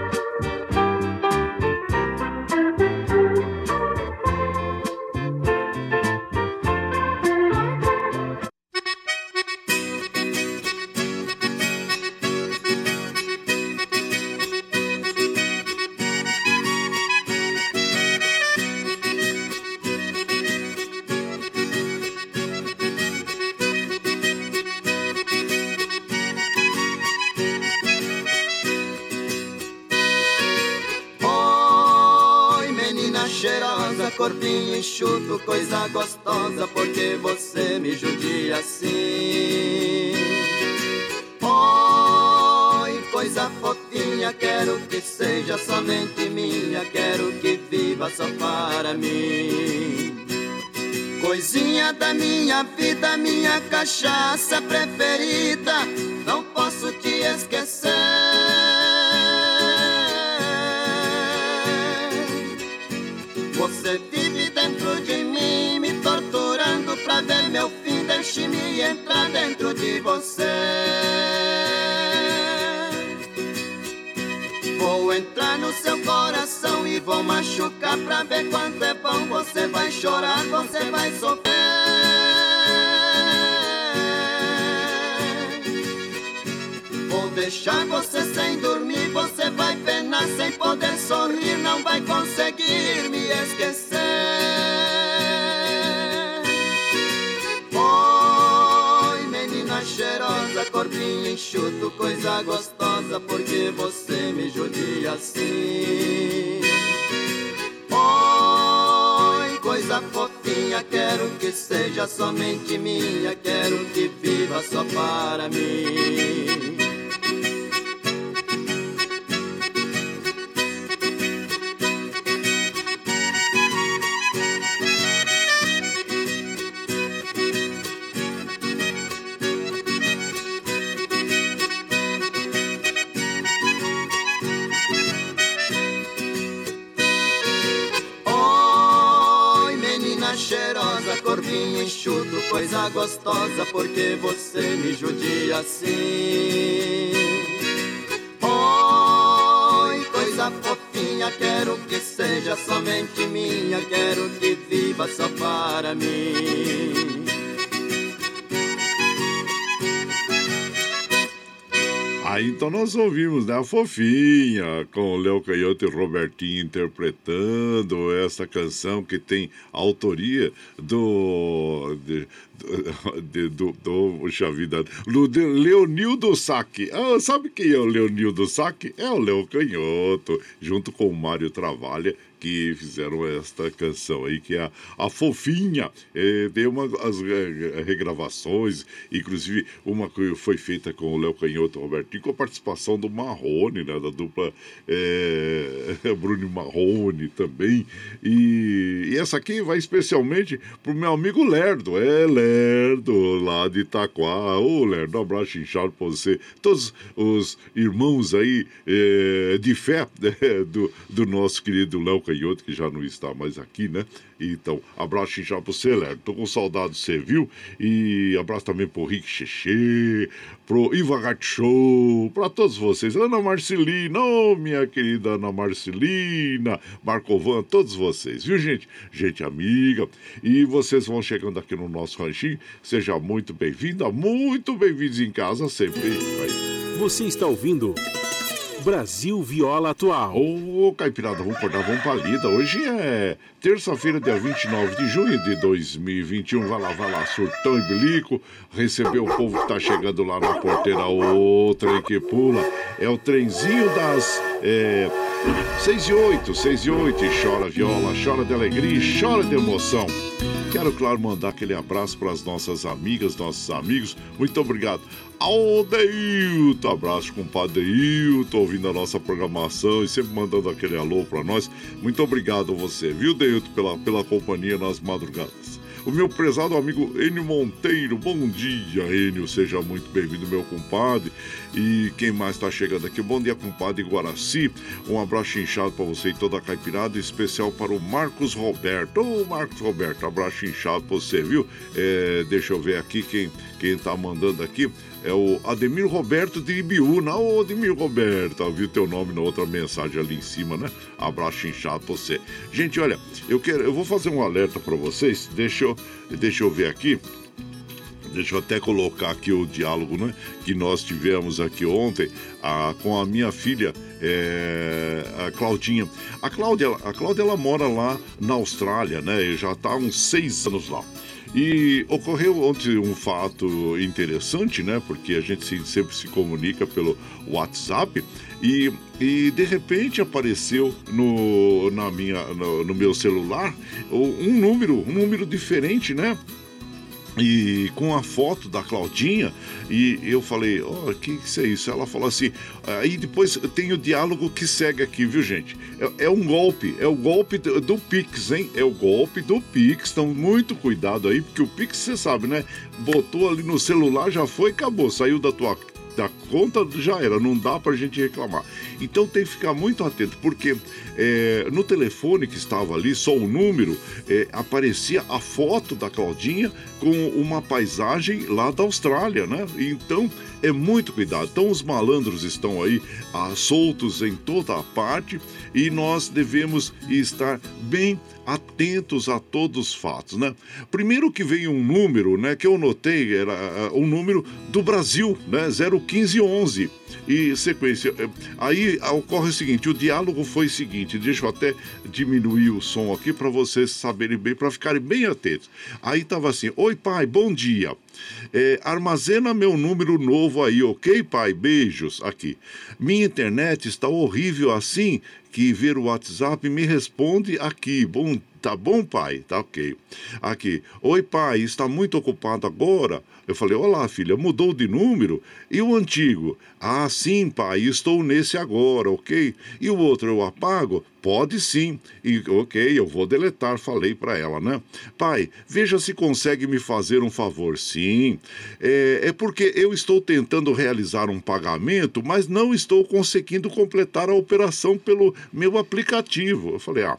Corpinho enxuto, coisa gostosa, porque você me judia assim. Oi, coisa fofinha, quero que seja somente minha, quero que viva só para mim. Coisinha da minha vida, minha cachaça preferida, não posso te esquecer. Você vive dentro de mim, me torturando pra ver meu fim. Deixe-me entrar dentro de você. Vou entrar no seu coração e vou machucar pra ver quanto é bom. Você vai chorar, você vai sofrer. Deixar você sem dormir, você vai penar sem poder sorrir, não vai conseguir me esquecer. Oi, menina cheirosa, corpinho enxuto, coisa gostosa, porque você me judia assim. Oi, coisa fofinha, quero que seja somente minha, quero que viva só para mim. Coisa gostosa, porque você me judia assim. Oi, coisa fofinha, quero que seja somente minha, quero que viva só para mim. Aí então nós ouvimos, né? A Fofinha, com Léo Canhoto e Robertinho interpretando essa canção que tem autoria do. De, de, do, do, puxa vida, do Leonildo Saque. Ah, sabe quem é o Leonildo Saque? É o Léo Canhoto, junto com o Mário Travalha que fizeram esta canção aí, que é a, a Fofinha. É, tem uma, as regravações, inclusive uma que foi feita com o Léo Canhoto o Robertinho, com a participação do Marrone, né, da dupla é, Bruno Marrone também. E, e, essa aqui vai especialmente pro meu amigo Lerdo, é Lerdo, lá de Itaquá. Ô Lerdo, um abraço inchado pra você. Todos os irmãos aí é, de fé né, do, do nosso querido Léo Canhoto Canhoto, que já não está mais aqui, né? Então, abraço já pro você, Lerdo. Tô com saudade de você, viu? E abraço também pro Rick Xexê, pro Ivagat Show, pra todos vocês. Ana Marcelina, oh, minha querida Ana Marcelina, Marcovan, todos vocês, viu, gente? Gente amiga. E vocês vão chegando aqui no nosso ranchinho. Seja muito bem-vinda, muito bem-vindos em casa sempre. Você está ouvindo. Brasil Viola Atual. Ô, oh, Caipirada, vamos acordar, vamos pra lida. Hoje é terça-feira, dia 29 de junho de 2021. Vai lá, vai lá, surtão e bilico. Receber o povo que tá chegando lá na porteira. Outra que pula. É o trenzinho das. É, 6 e 8, 6 e 8. Chora viola, chora de alegria, chora de emoção. Quero, claro, mandar aquele abraço para as nossas amigas, nossos amigos. Muito obrigado. Aldeilton, abraço com o Padre Hilton, ouvindo a nossa programação e sempre mandando aquele alô para nós. Muito obrigado a você, viu, Deilton, pela, pela companhia nas madrugadas. O meu prezado amigo Enio Monteiro, bom dia, Enio, seja muito bem-vindo, meu compadre. E quem mais está chegando aqui? Bom dia, compadre Guaraci. Um abraço inchado para você e toda a caipirada, especial para o Marcos Roberto. Ô, Marcos Roberto, abraço inchado para você, viu? É, deixa eu ver aqui quem, quem tá mandando aqui é o Ademir Roberto de Ibiúna. Ô, Ademir Roberto, eu vi teu nome na outra mensagem ali em cima, né? Abraço inchado pra você. Gente, olha, eu quero, eu vou fazer um alerta para vocês. Deixa eu, deixa eu ver aqui. Deixa eu até colocar aqui o diálogo né, que nós tivemos aqui ontem a, com a minha filha, é, a Claudinha. A Cláudia, a Cláudia ela mora lá na Austrália, né? Já está há uns seis anos lá. E ocorreu ontem um fato interessante, né? Porque a gente sempre se comunica pelo WhatsApp e, e de repente apareceu no, na minha, no, no meu celular um número, um número diferente, né? E com a foto da Claudinha e eu falei, ó, oh, que que é isso? Ela falou assim, aí depois tem o diálogo que segue aqui, viu gente? É, é um golpe, é o golpe do, do, Pix, hein? É o golpe do Pix, então muito cuidado aí, porque o Pix, você sabe, né? Botou ali no celular, já foi, acabou, saiu da tua da conta já era, não dá pra gente reclamar. Então tem que ficar muito atento, porque é, no telefone que estava ali, só o número, é, aparecia a foto da Claudinha com uma paisagem lá da Austrália, né? Então é muito cuidado. Então os malandros estão aí ah, soltos em toda a parte e nós devemos estar bem atentos a todos os fatos, né? Primeiro que veio um número, né, que eu notei, era uh, um número do Brasil, né, 01511. E sequência, eh, aí ocorre o seguinte, o diálogo foi o seguinte, deixa eu até diminuir o som aqui para vocês saberem bem, para ficarem bem atentos. Aí tava assim: "Oi, pai, bom dia. É, armazena meu número novo aí, ok, pai? Beijos aqui. Minha internet está horrível assim que ver o WhatsApp me responde aqui. Bom, tá bom, pai? Tá ok. Aqui. Oi, pai, está muito ocupado agora? Eu falei, olá, filha, mudou de número? E o antigo? Ah, sim, pai, estou nesse agora, ok? E o outro eu apago? Pode sim. E ok, eu vou deletar, falei para ela, né? Pai, veja se consegue me fazer um favor. Sim. É, é porque eu estou tentando realizar um pagamento, mas não estou conseguindo completar a operação pelo meu aplicativo. Eu falei, ah.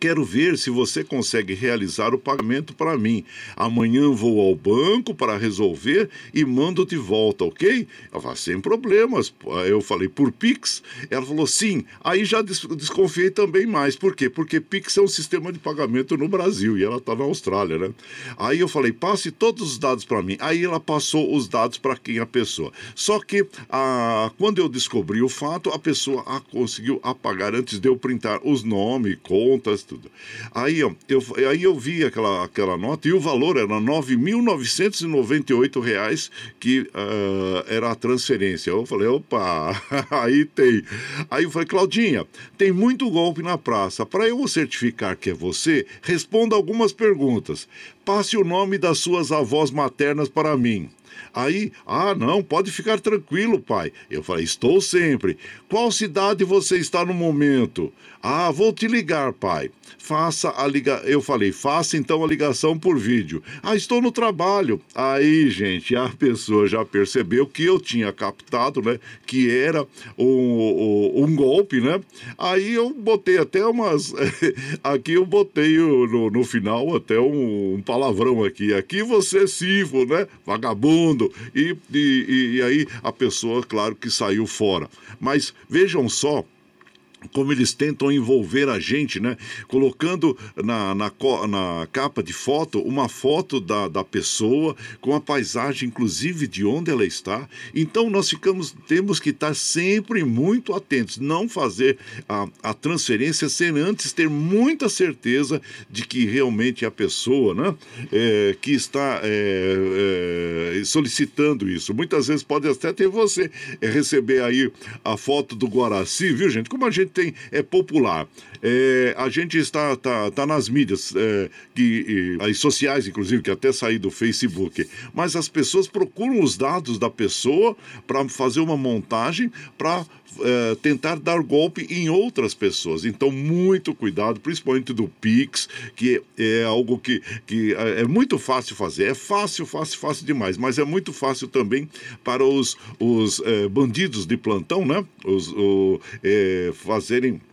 Quero ver se você consegue realizar o pagamento para mim. Amanhã vou ao banco para resolver e mando de volta, ok? Ela falou, sem problemas. Eu falei, por Pix? Ela falou, sim. Aí já desconfiei também mais. Por quê? Porque Pix é um sistema de pagamento no Brasil e ela está na Austrália, né? Aí eu falei, passe todos os dados para mim. Aí ela passou os dados para quem a pessoa. Só que a, quando eu descobri o fato, a pessoa a, conseguiu apagar antes de eu printar os nomes, contas, tudo. Aí, ó, eu, aí eu vi aquela, aquela nota e o valor era R$ 9.998 que uh, era a transferência. Eu falei, opa, aí tem. Aí eu falei, Claudinha, tem muito golpe na praça. Para eu certificar que é você, responda algumas perguntas. Passe o nome das suas avós maternas para mim. Aí, ah, não, pode ficar tranquilo, pai. Eu falei, estou sempre. Qual cidade você está no momento? Ah, vou te ligar, pai. Faça a ligação. Eu falei, faça então a ligação por vídeo. Ah, estou no trabalho. Aí, gente, a pessoa já percebeu que eu tinha captado, né? Que era um, um, golpe, né? Aí eu botei até umas. aqui eu botei no, no final até um, palavrão aqui. Aqui você é civo, né? Vagabundo. E, e, e aí a pessoa, claro que saiu fora. Mas vejam só como eles tentam envolver a gente, né? Colocando na, na, na, capa de foto uma foto da, da pessoa com a paisagem, inclusive de onde ela está. Então nós ficamos, temos que estar sempre muito atentos, não fazer a, a transferência sem antes ter muita certeza de que realmente a pessoa, né? É, que está é, é, solicitando isso. Muitas vezes pode até ter você é, receber aí a foto do Guaraci, viu gente? Como a gente tem, é popular. É, a gente está tá, tá nas mídias é, que, e, as sociais, inclusive, que até saí do Facebook. Mas as pessoas procuram os dados da pessoa para fazer uma montagem para é, tentar dar golpe em outras pessoas. Então, muito cuidado, principalmente do Pix, que é algo que, que é, é muito fácil fazer. É fácil, fácil, fácil demais, mas é muito fácil também para os, os é, bandidos de plantão, né? Os, o, é, fazerem é,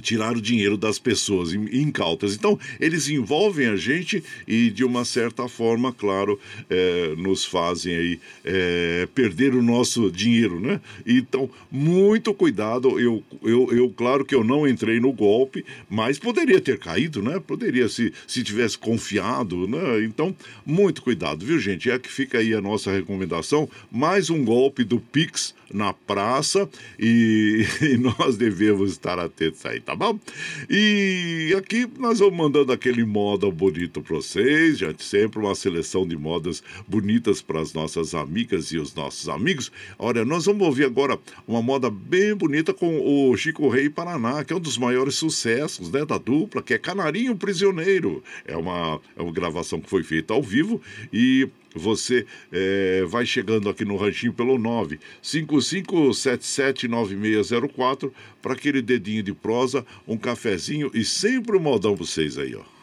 tirar o dinheiro das pessoas incautas. Então, eles envolvem a gente e, de uma certa forma, claro, é, nos fazem aí é, perder o nosso dinheiro, né? Então, muito cuidado. Eu, eu, eu, claro que eu não entrei no golpe, mas poderia ter caído, né? Poderia, se, se tivesse confiado, né? Então, muito cuidado, viu, gente? É que fica aí a nossa recomendação. Mais um golpe do Pix na praça e, e nós devemos estar atentos aí, tá bom? E aqui nós vamos mandando aquele moda bonito pra vocês, gente. Sempre uma seleção de modas bonitas para as nossas amigas e os nossos amigos. Olha, nós vamos ouvir agora uma moda bem bonita com o Chico Rei Paraná, que é um dos maiores sucessos né, da dupla, que é Canarinho Prisioneiro. É uma, é uma gravação que foi feita ao vivo e você é, vai chegando aqui no ranchinho pelo 955779604 para aquele dedinho de prosa, um cafezinho e sempre um modão para vocês aí, ó.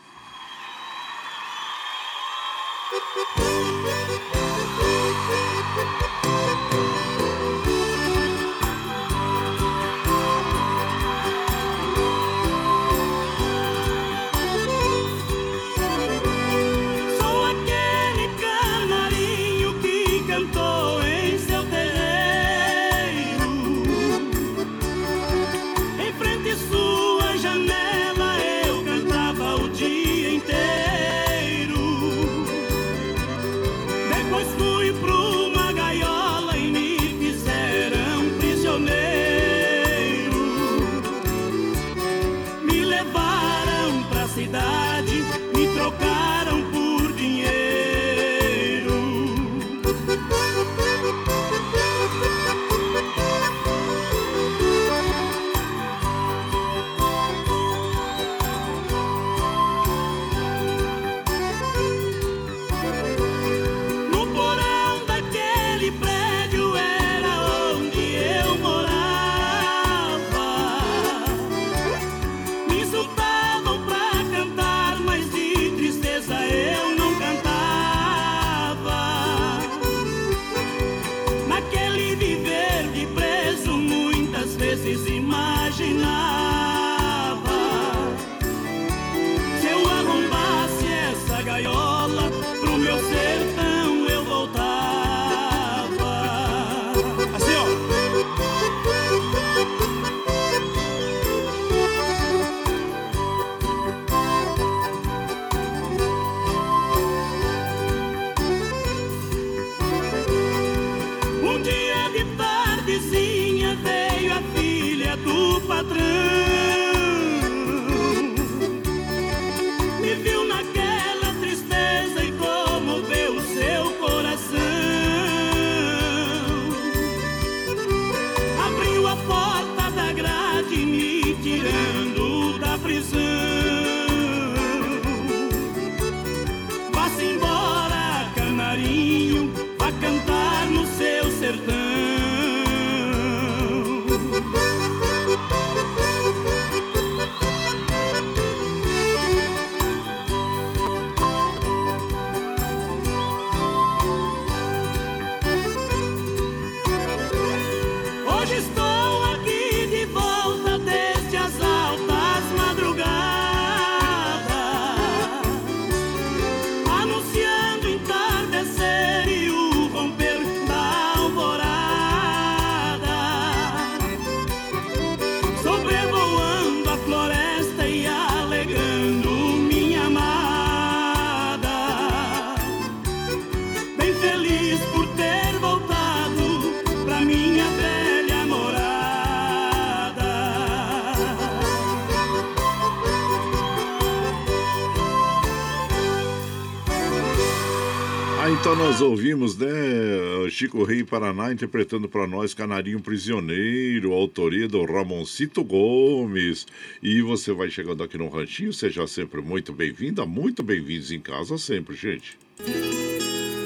Ouvimos, né, Chico Rei Paraná interpretando para nós Canarinho Prisioneiro, autoria do Ramoncito Gomes. E você vai chegando aqui no Ranchinho, seja sempre muito bem-vinda, muito bem-vindos em casa sempre, gente.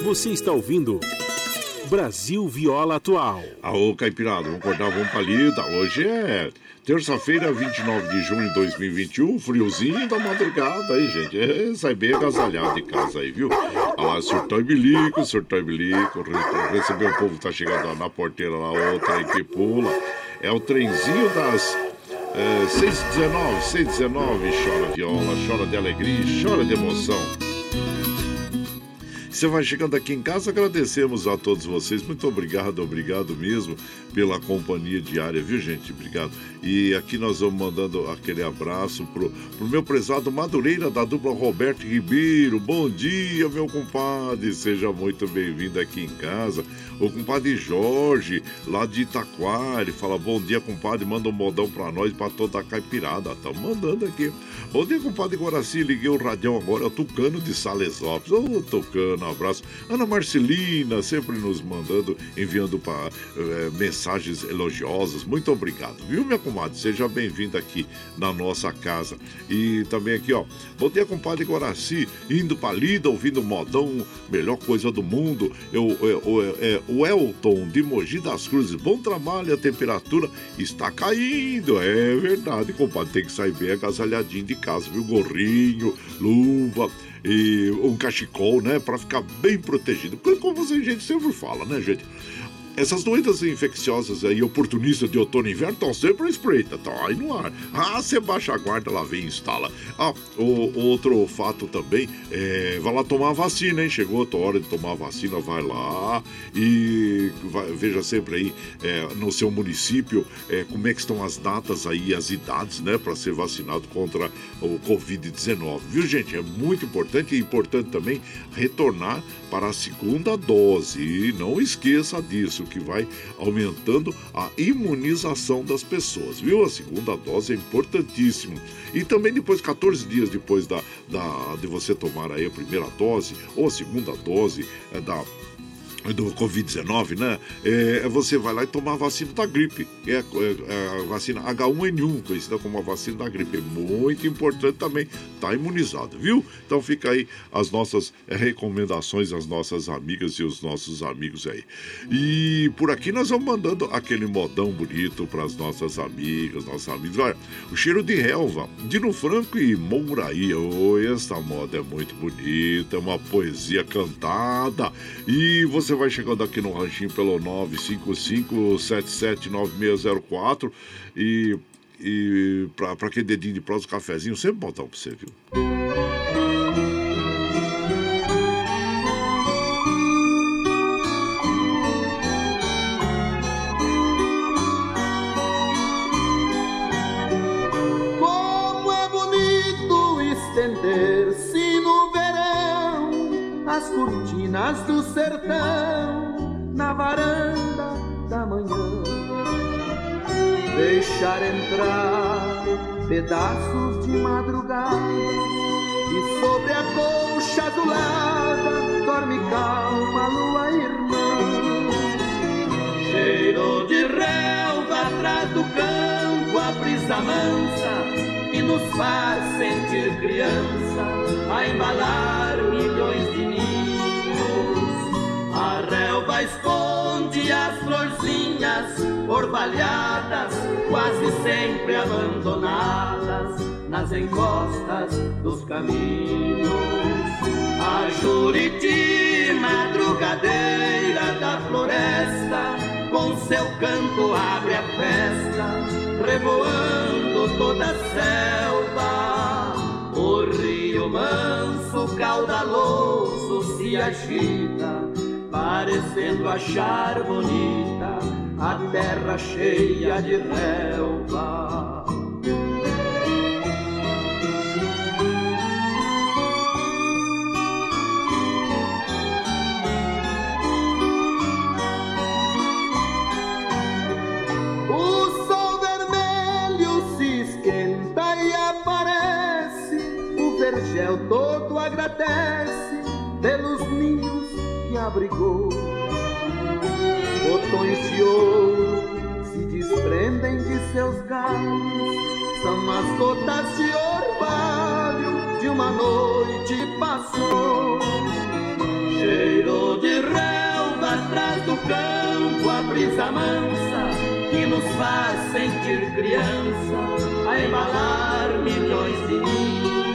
Você está ouvindo Brasil Viola Atual. Aô, Caipirada, vamos acordar, vamos palida. Hoje é terça-feira, 29 de junho de 2021, friozinho da madrugada aí, gente. É, sai bem agasalhado de casa aí, viu? Ah, surtou e bilico, surtou e bilico. Recebeu o povo tá chegando lá na porteira lá, outra aí que pula. É o trenzinho das é, 619, 619, chora viola, chora de alegria, chora de emoção. Você vai chegando aqui em casa, agradecemos a todos vocês. Muito obrigado, obrigado mesmo pela companhia diária, viu, gente? Obrigado. E aqui nós vamos mandando aquele abraço pro, pro meu prezado Madureira da dupla Roberto Ribeiro. Bom dia, meu compadre. Seja muito bem-vindo aqui em casa. O compadre Jorge, lá de Itaquari, fala: Bom dia, compadre. Manda um modão pra nós, pra toda a caipirada. Estamos mandando aqui. Bom dia, compadre Guaraci. Liguei o radião agora, é o Tucano de Salesópolis. Ô, Tucano, um abraço. Ana Marcelina, sempre nos mandando, enviando pra, é, mensagens elogiosas. Muito obrigado, viu, minha comadre? Seja bem-vinda aqui na nossa casa. E também aqui, ó. Bom dia, compadre Guaraci. Indo pra lida, ouvindo modão, melhor coisa do mundo. Eu, eu, eu, é, o Elton de Mogi das Cruzes. Bom trabalho, a temperatura está caindo. É verdade, compadre. Tem que sair bem agasalhadinho de casa, viu? Gorrinho, luva e um cachecol, né? Para ficar bem protegido. Como a gente sempre fala, né, gente? Essas doenças infecciosas aí, oportunistas de outono e inverno, estão sempre espreita, estão aí no ar. Ah, você baixa a guarda, lá vem e instala. Ah, o, outro fato também, é, vai lá tomar a vacina, hein? Chegou a tua hora de tomar a vacina, vai lá e vai, veja sempre aí é, no seu município é, como é que estão as datas aí, as idades, né, para ser vacinado contra o Covid-19. Viu, gente? É muito importante e importante também retornar para a segunda dose. E não esqueça disso que vai aumentando a imunização das pessoas, viu? A segunda dose é importantíssimo. E também depois, 14 dias depois da, da, de você tomar aí a primeira dose ou a segunda dose é, da do Covid-19, né? É, você vai lá e toma a vacina da gripe, é, é, é, a vacina H1N1, conhecida como a vacina da gripe. É muito importante também estar tá imunizado, viu? Então fica aí as nossas é, recomendações às nossas amigas e os nossos amigos aí. E por aqui nós vamos mandando aquele modão bonito para as nossas amigas, nossos amigos. Olha, o cheiro de relva, Dino Franco e Mouraí. Oh, essa moda é muito bonita, é uma poesia cantada. E você vai chegando aqui no ranchinho pelo 955-779604 e, e para aquele dedinho de prosa, cafezinho, sempre botar para você, viu? Cortinas do sertão na varanda da manhã. Deixar entrar pedaços de madrugada e sobre a colcha azulada dorme calma a lua irmã. Cheiro de relva atrás do campo, a brisa mansa que nos faz sentir criança a embalar milhões de a relva esconde as florzinhas orvalhadas, quase sempre abandonadas nas encostas dos caminhos. A Juriti, madrugadeira da floresta, com seu canto abre a festa, revoando toda a selva. O rio manso, caudaloso, se agita parecendo achar bonita a terra cheia de relva. Abrigou. Botões de ouro se desprendem de seus galhos, são as gotas de orvalho de uma noite passou. Cheiro de relva atrás do campo, a brisa mansa que nos faz sentir criança, a embalar milhões de ninhos.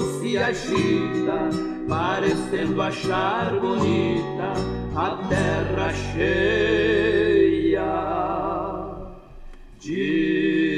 se agita, parecendo achar bonita a terra cheia de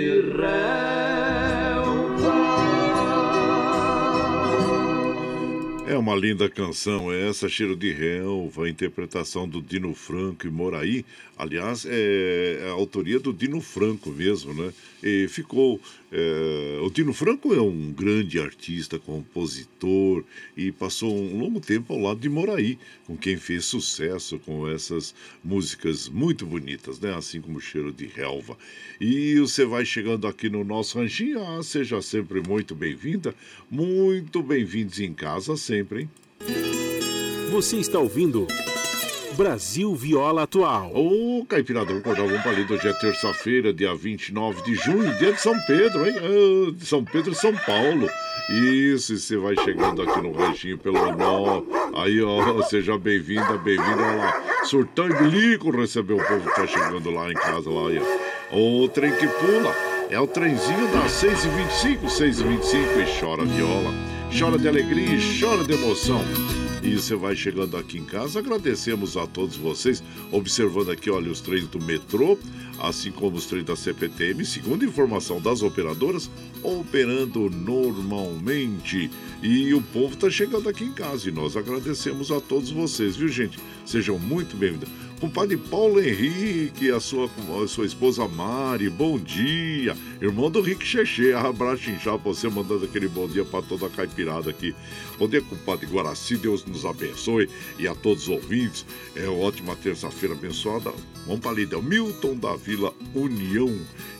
É uma linda canção essa, Cheiro de Relva, interpretação do Dino Franco e Moraí. Aliás, é a autoria do Dino Franco mesmo, né? E ficou. É, o Dino Franco é um grande artista, compositor e passou um longo tempo ao lado de Moraí, com quem fez sucesso com essas músicas muito bonitas, né? Assim como Cheiro de Relva. E você vai chegando aqui no nosso ranchinho, ah, seja sempre muito bem-vinda, muito bem-vindos em casa sempre, hein? Você está ouvindo Brasil Viola Atual. Ô, acordar vamos ali. Hoje é terça-feira, dia 29 de junho, dia de São Pedro, hein? Ah, São Pedro e São Paulo. Isso, e você vai chegando aqui no ranchinho pelo nó. Aí, ó, seja bem-vinda, bem-vinda lá. Surtão e bilico receber o povo que tá chegando lá em casa, lá, aí, ó. O trem que pula é o trenzinho das 6h25, 6h25 e chora viola, chora de alegria e chora de emoção. E você vai chegando aqui em casa. Agradecemos a todos vocês, observando aqui, olha, os trens do metrô, assim como os trens da CPTM, segundo informação das operadoras, operando normalmente. E o povo está chegando aqui em casa e nós agradecemos a todos vocês, viu, gente? Sejam muito bem-vindos. Compadre Paulo Henrique, a sua, a sua esposa Mari, bom dia. Irmão do Rick Cheche, abraço inchado pra você, mandando aquele bom dia para toda a caipirada aqui. Bom dia, compadre Guaraci, Deus nos abençoe e a todos os ouvintes. É uma ótima terça-feira abençoada. Vamos para o Milton da Vila União.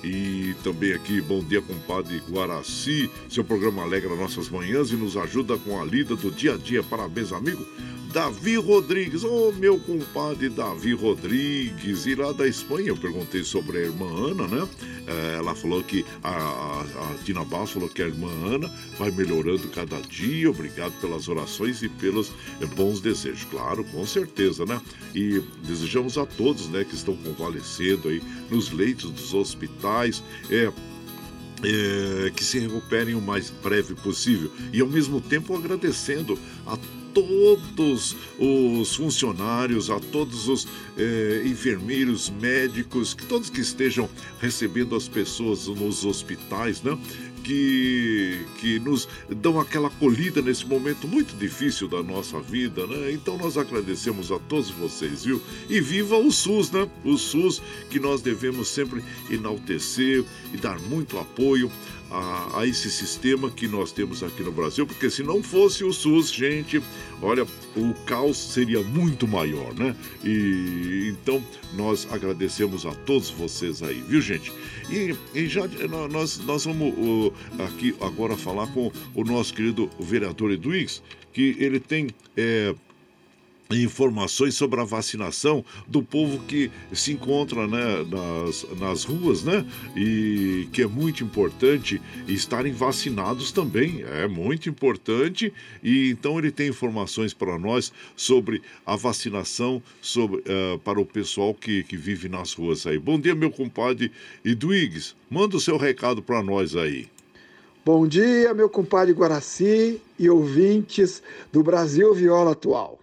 E também aqui, bom dia, compadre Guaraci. Seu programa alegra nossas manhãs e nos ajuda com a lida do dia a dia. Parabéns, amigo. Davi Rodrigues, ô oh, meu compadre Davi Rodrigues, e lá da Espanha eu perguntei sobre a irmã Ana, né? É, ela falou que a, a, a Tina Baus falou que a irmã Ana vai melhorando cada dia. Obrigado pelas orações e pelos é, bons desejos, claro, com certeza, né? E desejamos a todos, né, que estão convalescendo aí nos leitos dos hospitais, é, é, que se recuperem o mais breve possível e ao mesmo tempo agradecendo a todos os funcionários, a todos os eh, enfermeiros, médicos, que todos que estejam recebendo as pessoas nos hospitais, né? Que, que nos dão aquela acolhida nesse momento muito difícil da nossa vida, né? Então nós agradecemos a todos vocês, viu? E viva o SUS, né? O SUS que nós devemos sempre enaltecer e dar muito apoio a, a, esse sistema que nós temos aqui no Brasil, porque se não fosse o SUS, gente, olha, o caos seria muito maior, né? E então nós agradecemos a todos vocês aí, viu, gente? E, e já nós, nós vamos uh, aqui agora falar com o nosso querido vereador Eduix, que ele tem. É, informações sobre a vacinação do povo que se encontra né, nas, nas ruas, né? E que é muito importante estarem vacinados também. É muito importante. E então ele tem informações para nós sobre a vacinação sobre, uh, para o pessoal que, que vive nas ruas aí. Bom dia, meu compadre Edwigs. Manda o seu recado para nós aí. Bom dia, meu compadre Guaraci e ouvintes do Brasil Viola Atual.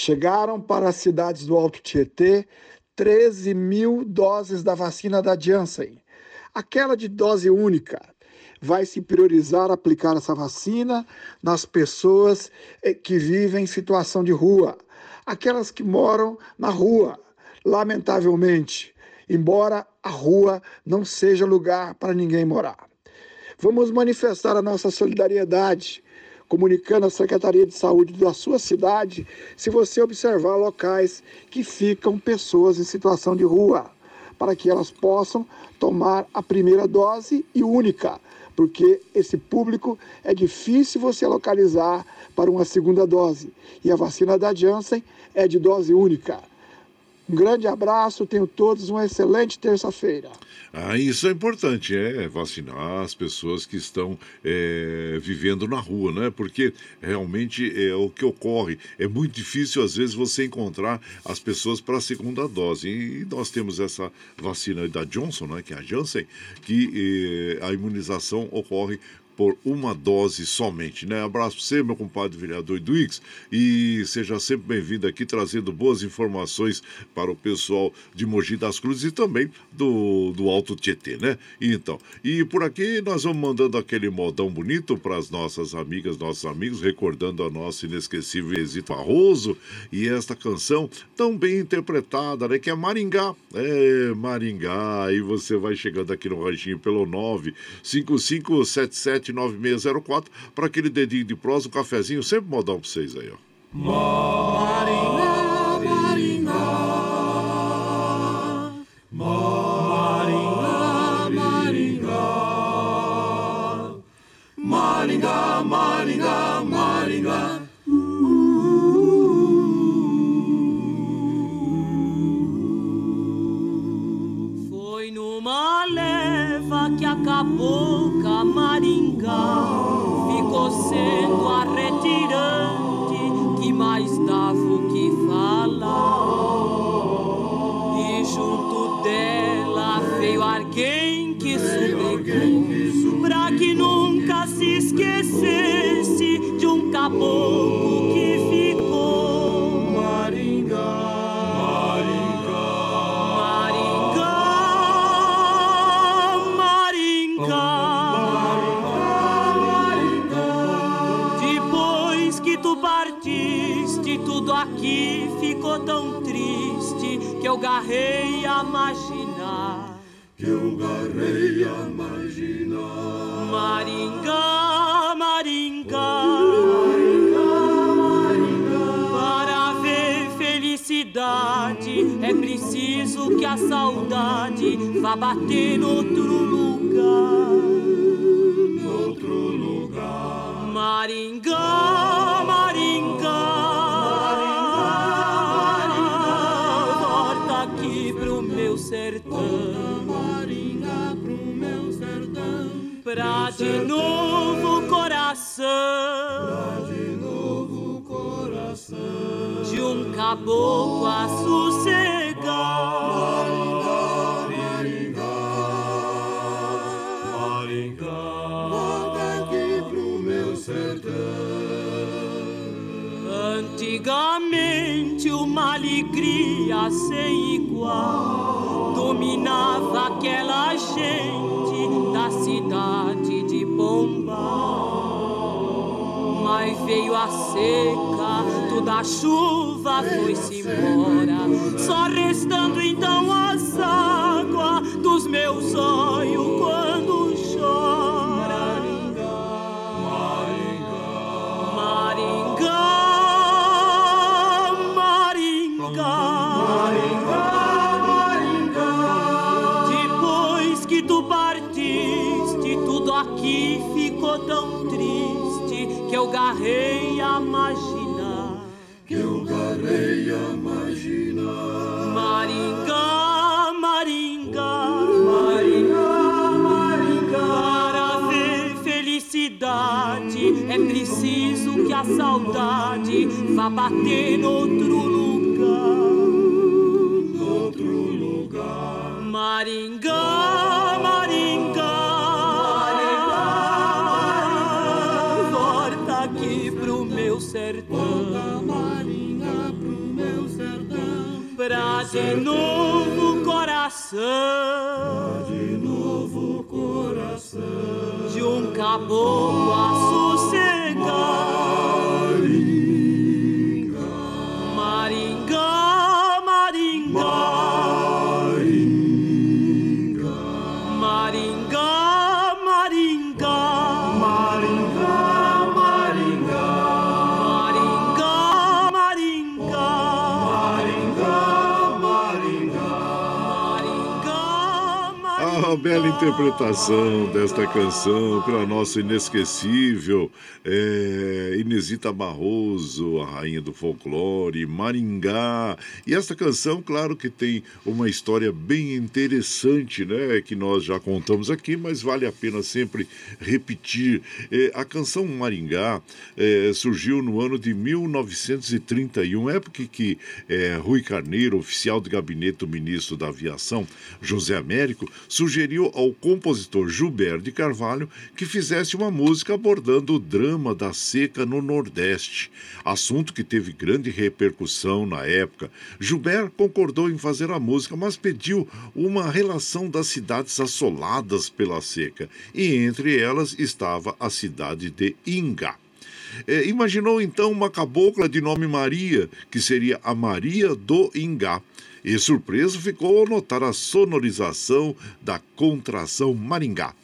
Chegaram para as cidades do Alto Tietê 13 mil doses da vacina da Janssen. Aquela de dose única. Vai se priorizar aplicar essa vacina nas pessoas eh, que vivem em situação de rua, aquelas que moram na rua. Lamentavelmente, embora a rua não seja lugar para ninguém morar. Vamos manifestar a nossa solidariedade comunicando à Secretaria de Saúde da sua cidade se você observar locais que ficam pessoas em situação de rua, para que elas possam tomar a primeira dose e única, porque esse público é difícil você localizar para uma segunda dose. E a vacina da Janssen é de dose única. Um grande abraço, tenho todos uma excelente terça-feira. Ah, isso é importante, é vacinar as pessoas que estão é, vivendo na rua, né? Porque realmente é o que ocorre. É muito difícil, às vezes, você encontrar as pessoas para a segunda dose. E nós temos essa vacina da Johnson, né? Que é a Janssen, que eh, a imunização ocorre por uma dose somente, né? Abraço para você, meu compadre vereador Duix, e seja sempre bem-vindo aqui trazendo boas informações para o pessoal de Mogi das Cruzes e também do, do Alto Tietê, né? Então, e por aqui nós vamos mandando aquele modão bonito para as nossas amigas, nossos amigos, recordando a nossa inesquecível Exito Barroso e esta canção tão bem interpretada, né? Que é Maringá. É, Maringá. E você vai chegando aqui no ranchinho pelo 95577 9604 para aquele dedinho de prosa, um cafezinho, sempre modal para vocês aí, ó. Maringá, Maringá, Maringá, Maringá, Maringá, Maringá. Foi numa leva que acabou Love. Ficou tão triste que eu garrei a imaginar. que eu garrei a imaginar. Maringá, Maringá, para ver felicidade é preciso que a saudade vá bater no outro lugar. Outro lugar, Maringá, Maringá, pra de novo coração, De novo coração, de um caboclo a sossegar. Antigamente uma alegria sem igual. Dominava aquela gente Mas veio a seca, toda a chuva foi-se embora, só restando então as águas dos meus olhos é preciso que a saudade vá bater no outro lugar. Outro lugar, Maringá, de novo coração, De novo coração, de um caboclo a bela interpretação desta canção pela nossa inesquecível é, Inesita Barroso, a rainha do folclore, Maringá. E esta canção, claro que tem uma história bem interessante, né? Que nós já contamos aqui, mas vale a pena sempre repetir. É, a canção Maringá é, surgiu no ano de 1931, época que é, Rui Carneiro, oficial de gabinete do ministro da Aviação, José Américo, sugeriu ao compositor Gilberto de Carvalho que fizesse uma música abordando o drama da seca no Nordeste, assunto que teve grande repercussão na época. Gilberto concordou em fazer a música, mas pediu uma relação das cidades assoladas pela seca, e entre elas estava a cidade de Ingá. É, imaginou então uma cabocla de nome Maria, que seria a Maria do Ingá. E surpreso ficou ao notar a sonorização da contração Maringá.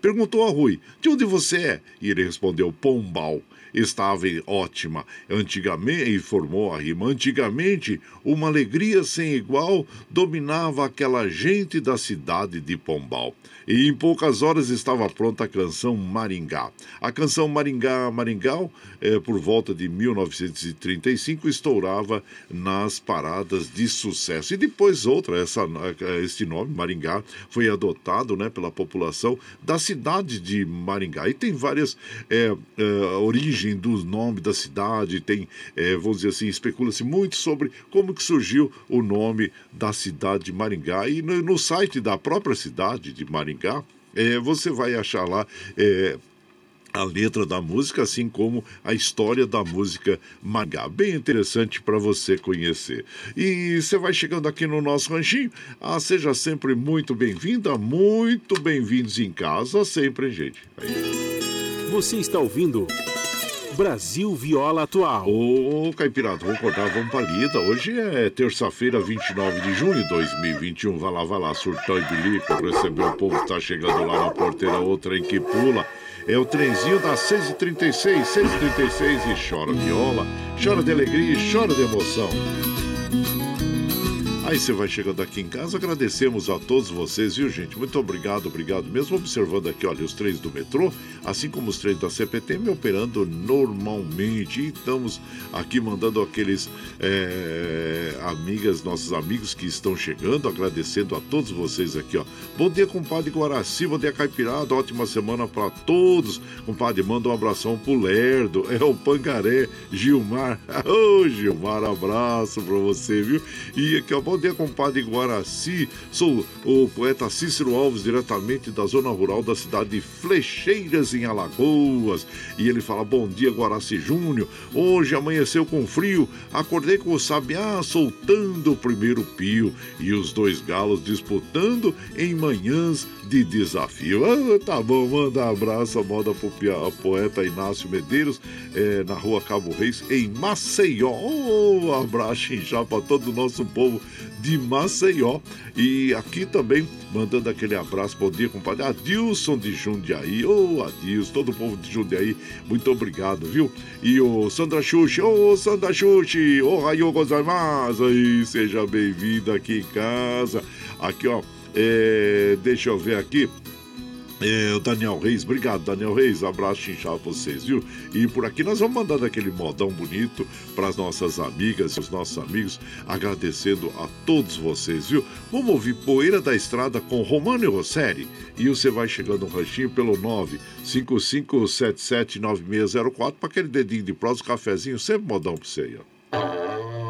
Perguntou a Rui: De onde você é? E ele respondeu: Pombal estava ótima. Antigamente, informou a rima, antigamente, uma alegria sem igual dominava aquela gente da cidade de Pombal. E em poucas horas estava pronta a canção Maringá. A canção Maringá Maringal, é, por volta de 1935, estourava nas paradas de sucesso. E depois outra, essa, este nome, Maringá, foi adotado né, pela população da cidade de Maringá. E tem várias é, origens do nome da cidade, tem, vamos dizer assim, especula-se muito sobre como que surgiu o nome da cidade de Maringá. E no, no site da própria cidade de Maringá, Maringá, é, você vai achar lá é, a letra da música, assim como a história da música Maringá. Bem interessante para você conhecer. E você vai chegando aqui no nosso ranchinho. Ah, seja sempre muito bem-vinda, muito bem-vindos em casa, sempre, gente. Aí. Você está ouvindo. Brasil Viola Atual. Ô, Caipirata, vamos acordar, vamos pra lida. Hoje é terça-feira, 29 de junho de 2021. Vai lá, vai lá, surtão e bilico, receber o povo que tá chegando lá na porteira, outra em que pula. É o trenzinho das 6h36, 6h36 e chora viola, chora de alegria e chora de emoção. Você vai chegando aqui em casa, agradecemos a todos vocês, viu, gente? Muito obrigado, obrigado mesmo. Observando aqui, olha, os trens do metrô, assim como os trens da CPTM operando normalmente. E estamos aqui mandando aqueles é, amigas, nossos amigos que estão chegando, agradecendo a todos vocês aqui, ó. Bom dia, compadre Guaraci, bom dia, Caipirada, ótima semana para todos. Compadre, manda um abração pro Lerdo, é o Pangaré, Gilmar. Ô, oh, Gilmar, abraço pra você, viu? E aqui, ó, bom dia, compadre Guaraci. Sou o poeta Cícero Alves, diretamente da zona rural da cidade de Flecheiras, em Alagoas. E ele fala: Bom dia, Guaraci Júnior. Hoje amanheceu com frio. Acordei com o sabiá soltando o primeiro pio e os dois galos disputando em manhãs de desafio. Ah, tá bom, manda abraço, moda pro poeta Inácio Medeiros, é, na rua Cabo Reis, em Maceió. Oh, um abraço já para todo o nosso povo de Maceió. E aqui também, mandando aquele abraço, bom dia, compadre Adilson de Jundiaí. Ô, oh, Adilson, todo o povo de Jundiaí, muito obrigado, viu? E o Sandra Xuxi, ô, oh, Sandra Xuxi, ô, oh, Raio gozaimasu, aí, seja bem-vindo aqui em casa. Aqui, ó, é, deixa eu ver aqui. É, o Daniel Reis, obrigado, Daniel Reis. Abraço inchado pra vocês, viu? E por aqui nós vamos mandando aquele modão bonito para as nossas amigas e os nossos amigos, agradecendo a todos vocês, viu? Vamos ouvir Poeira da Estrada com Romano e Rosselli. E você vai chegando no ranchinho pelo 955779604 para aquele dedinho de prosa, cafezinho, sempre modão pra você aí, ó.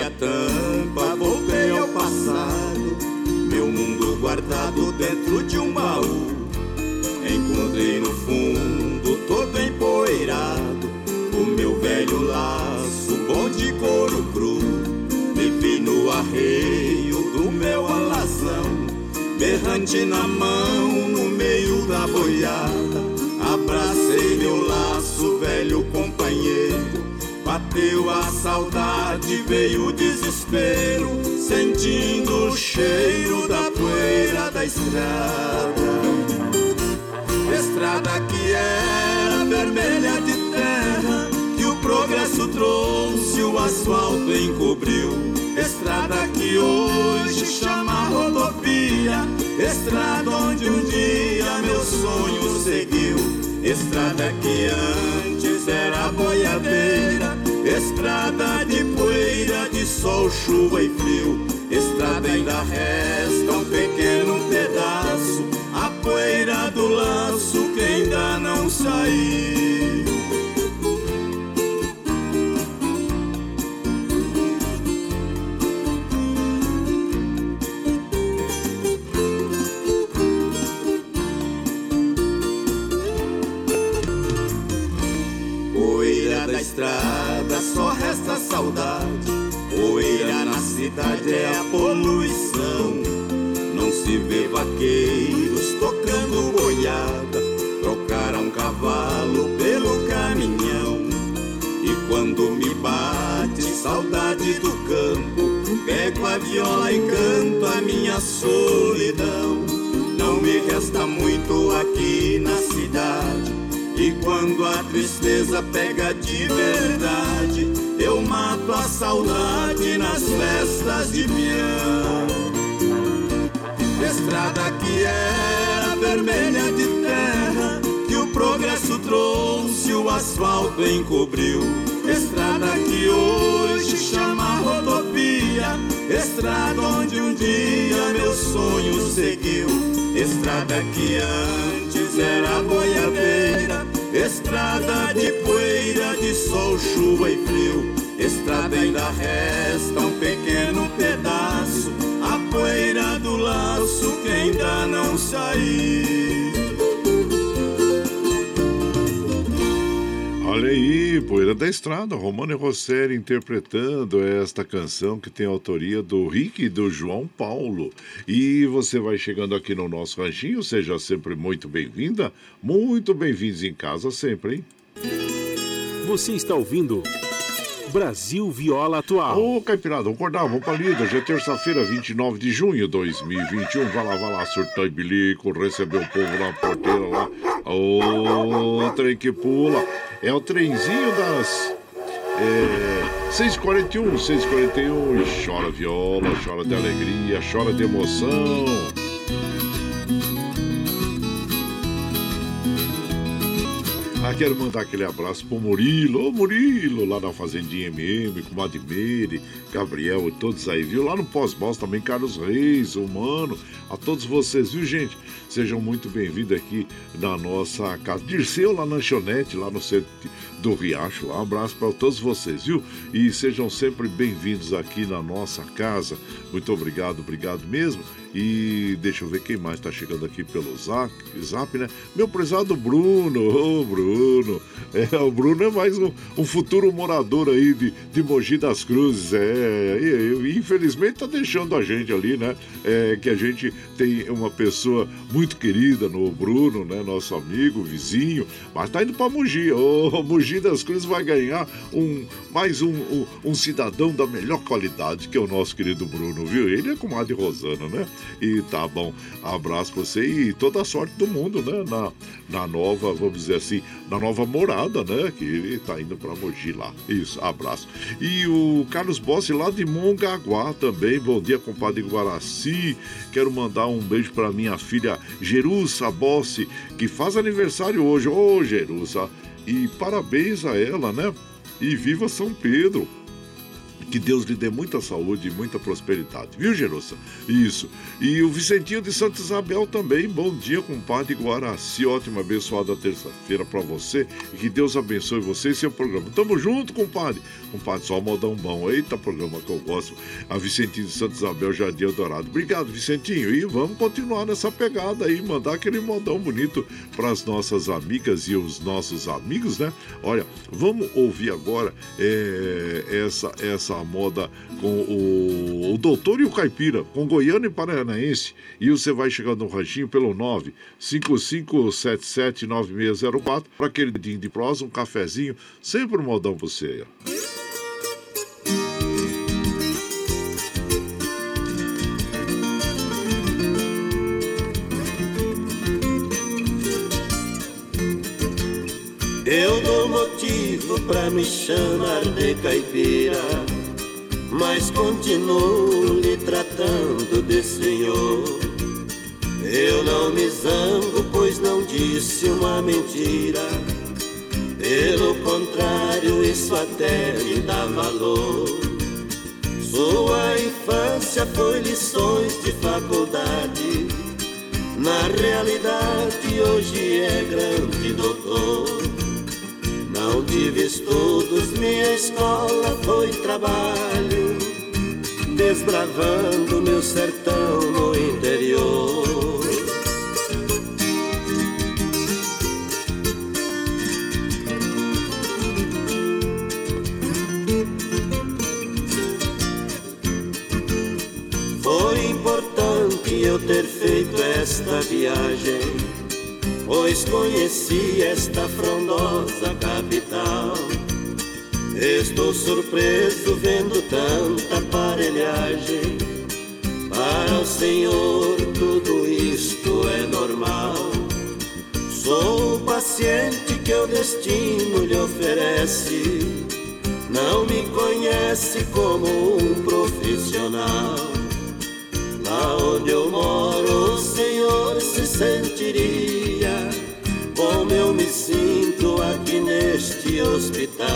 A tampa, voltei ao passado. Meu mundo guardado dentro de um baú. Encontrei no fundo, todo empoeirado, o meu velho laço, bom de couro cru. Vi no arreio do meu alazão, berrante na mão, no meio da boiada. Abracei meu laço, velho companheiro Bateu a saudade, veio o desespero, sentindo o cheiro da poeira da estrada. Estrada que era vermelha de terra, que o progresso trouxe, o asfalto encobriu. Estrada que hoje chama rodovia, estrada onde um dia meu sonho seguiu. Estrada que antes era boiadeira, estrada de poeira, de sol, chuva e frio. Estrada ainda resta um pequeno pedaço, a poeira do laço que ainda não saiu. Saudade. Poeira na cidade é a poluição. Não se vê vaqueiros tocando boiada. Trocaram um cavalo pelo caminhão. E quando me bate saudade do campo, pego a viola e canto a minha solidão. Não me resta muito aqui na cidade e quando a tristeza pega de verdade, a saudade nas festas de pião. Estrada que era vermelha de terra, que o progresso trouxe, o asfalto encobriu. Estrada que hoje chama rodovia, estrada onde um dia meu sonho seguiu. Estrada que antes era boiadeira Estrada de poeira, de sol, chuva e frio. Estrada ainda resta um pequeno pedaço. A poeira do laço que ainda não saiu. Olha aí, Poeira da Estrada, Romano e Rosselli interpretando esta canção que tem autoria do Rick e do João Paulo. E você vai chegando aqui no nosso ranchinho, seja sempre muito bem-vinda, muito bem-vindos em casa sempre, hein? Você está ouvindo Brasil Viola Atual. Ô, Caipirada, vamos acordar, vamos pra lida. Hoje é terça-feira, 29 de junho de 2021. Vai lá, vai lá, surtar e bilico, receber o povo na porteira lá. Ô, trem que pula. É o trenzinho das. É, 6h41, 6h41. E chora viola, chora de alegria, chora de emoção. Ah, quero mandar aquele abraço pro Murilo, ô Murilo, lá na Fazendinha MM, com Madmeire, Gabriel e todos aí, viu? Lá no pós-boss também, Carlos Reis, o Mano, a todos vocês, viu, gente? Sejam muito bem-vindos aqui na nossa casa. Dirceu lá na lanchonete, lá no centro do Riacho. Um abraço para todos vocês, viu? E sejam sempre bem-vindos aqui na nossa casa. Muito obrigado, obrigado mesmo. E deixa eu ver quem mais está chegando aqui pelo zap, zap, né? Meu prezado Bruno, ô oh, Bruno. É, o Bruno é mais um, um, futuro morador aí de, de Mogi das Cruzes. É, e, e, infelizmente tá deixando a gente ali, né? É, que a gente tem uma pessoa muito querida no Bruno, né? Nosso amigo, vizinho, mas tá indo para Mogi. Ô, oh, Mogi das Cruzes vai ganhar um, mais um, um, um, cidadão da melhor qualidade, que é o nosso querido Bruno, viu? Ele é comadre Rosana, né? E tá bom. Abraço pra você e toda a sorte do mundo, né? Na, na nova, vamos dizer assim, na nova morada, né? Que ele tá indo pra Mogi lá. Isso, abraço. E o Carlos Bossi lá de Mongaguá também. Bom dia, compadre Guaraci. Quero mandar um beijo pra minha filha Jerusa Bossi, que faz aniversário hoje. Ô, oh, Jerusa. E parabéns a ela, né? E viva São Pedro! Que Deus lhe dê muita saúde e muita prosperidade, viu, Gerossa? Isso. E o Vicentinho de Santa Isabel também. Bom dia, compadre Guaraci. Ótima, abençoada terça-feira para você. E que Deus abençoe você e seu programa. Tamo junto, compadre. Compadre, só modão bom. Eita, programa que eu gosto. A Vicentinho Santa Isabel, Jardim Dourado. Obrigado, Vicentinho. E vamos continuar nessa pegada aí, mandar aquele modão bonito para as nossas amigas e os nossos amigos, né? Olha, vamos ouvir agora é, essa, essa moda com o, o Doutor e o Caipira, com Goiano e Paranaense. E você vai chegando no ranchinho pelo 955779604 para aquele dedinho de prosa, um cafezinho, sempre um modão pra você. Ó. pra me chamar de caipira, mas continuo lhe tratando de senhor. Eu não me zango, pois não disse uma mentira. Pelo contrário, isso até me dá valor. Sua infância foi lições de faculdade. Na realidade, hoje é grande doutor. Não tive estudos, minha escola foi trabalho, desbravando meu sertão no interior. Foi importante eu ter feito esta viagem, pois conheci esta frondosa capital. Estou surpreso vendo tanta aparelhagem. Para o Senhor tudo isto é normal. Sou o paciente que o destino lhe oferece. Não me conhece como um profissional. Lá onde eu moro, o sentiria como eu me sinto aqui neste hospital.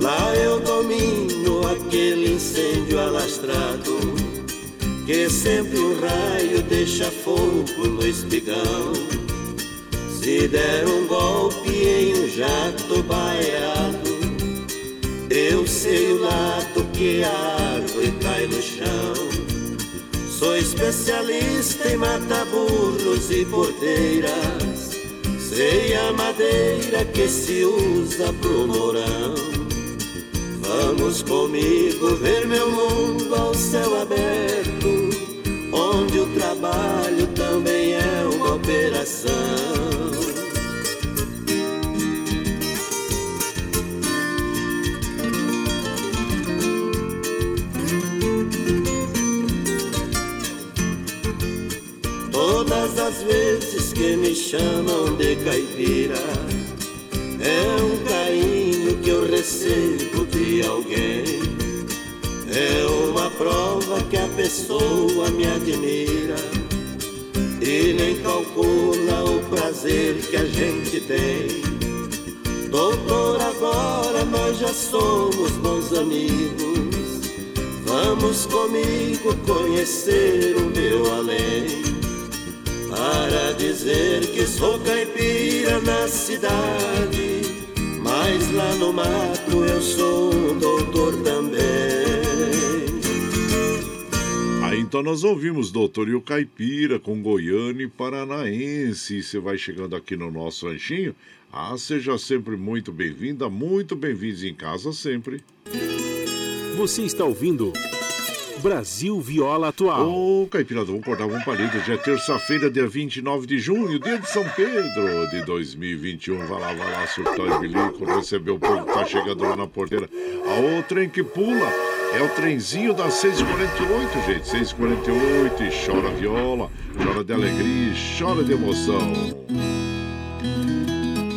Lá eu domino aquele incêndio alastrado que sempre um raio deixa fogo no espigão. Se der um golpe em um jato baiado, eu sei o lado que a árvore cai no chão. Sou especialista em matar burros e porteiras. Sei a madeira que se usa pro morão. Vamos comigo ver meu mundo ao céu aberto, onde o trabalho também é uma operação. As vezes que me chamam de caipira, é um carinho que eu recebo de alguém. É uma prova que a pessoa me admira e nem calcula o prazer que a gente tem. Doutor, agora nós já somos bons amigos. Vamos comigo conhecer o meu além. Para dizer que sou caipira na cidade, mas lá no mato eu sou um doutor também. Aí então nós ouvimos Doutor e o Caipira com Goiânia e Paranaense. Você vai chegando aqui no nosso ranchinho. Ah, seja sempre muito bem-vinda, muito bem-vindos em casa sempre. Você está ouvindo Brasil Viola Atual. Ô, Caipira, vamos cortar um palito. Já é terça-feira, dia 29 de junho, dia de São Pedro de 2021. Vai lá, vai lá, surtar e bilico, recebeu o povo, tá chegando lá na porteira. A o trem que pula é o trenzinho das 6h48, gente. 6h48 e chora viola, chora de alegria, chora de emoção.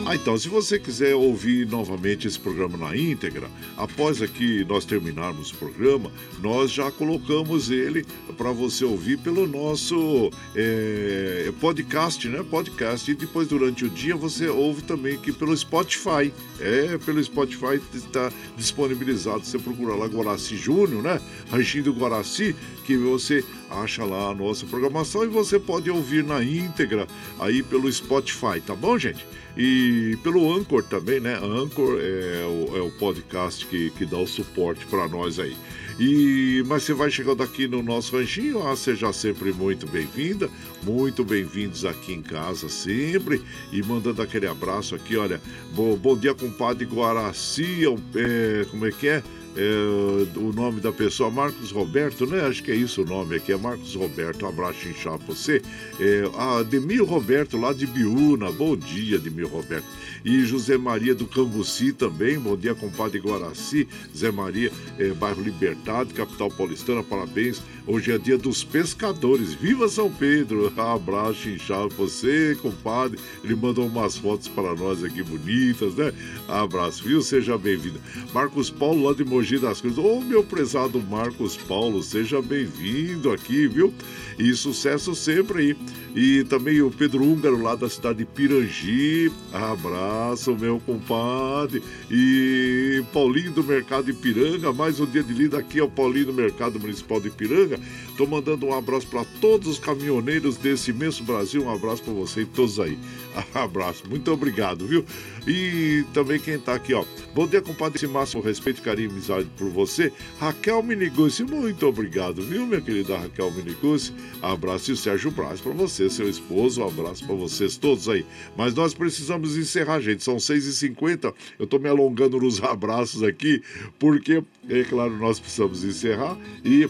Ah, então, se você quiser ouvir novamente esse programa na íntegra, após aqui nós terminarmos o programa, nós já colocamos ele para você ouvir pelo nosso é, podcast, né? Podcast. E depois, durante o dia, você ouve também aqui pelo Spotify. É, pelo Spotify está disponibilizado. Você procura lá Guaraci Júnior, né? Ranchinho do Guaraci, que você acha lá a nossa programação e você pode ouvir na íntegra aí pelo Spotify, tá bom, gente? E pelo Anchor também, né? Anchor é o, é o podcast que, que dá o suporte para nós aí. E, mas você vai chegando aqui no nosso ranchinho, ah, seja sempre muito bem-vinda, muito bem-vindos aqui em casa sempre. E mandando aquele abraço aqui, olha, bom, bom dia, compadre Guaraci, é, como é que é? É, o nome da pessoa, Marcos Roberto, né? Acho que é isso o nome aqui, é Marcos Roberto. Um abraço inchado pra você. É, a Demir Roberto, lá de Biúna. Bom dia, Demir Roberto. E José Maria do Cambuci também. Bom dia, compadre Guaraci. Zé Maria, é, bairro Liberdade, capital paulistana. Parabéns. Hoje é dia dos pescadores. Viva São Pedro! Abraço inchado pra você, compadre. Ele mandou umas fotos para nós aqui bonitas, né? Abraço, viu? Seja bem-vindo. Marcos Paulo, lá de Mogi das Cruzes. Ô, meu prezado Marcos Paulo, seja bem-vindo aqui, viu? E sucesso sempre aí. E também o Pedro Húngaro, lá da cidade de Pirangi. Abraço, meu compadre. E Paulinho do Mercado Ipiranga, mais um dia de lida aqui é o Paulinho do Mercado Municipal de Ipiranga. Tô mandando um abraço para todos os caminhoneiros desse imenso Brasil. Um abraço para você e todos aí. Abraço, muito obrigado, viu? E também quem tá aqui, ó. Bom dia, compadre. Esse máximo respeito, carinho e amizade por você. Raquel Minigucci, muito obrigado, viu, minha querida Raquel Minigucci? Abraço e o Sérgio Braz para você, seu esposo. Um abraço para vocês todos aí. Mas nós precisamos encerrar, gente. São 6h50. Eu tô me alongando nos abraços aqui, porque, é claro, nós precisamos encerrar. E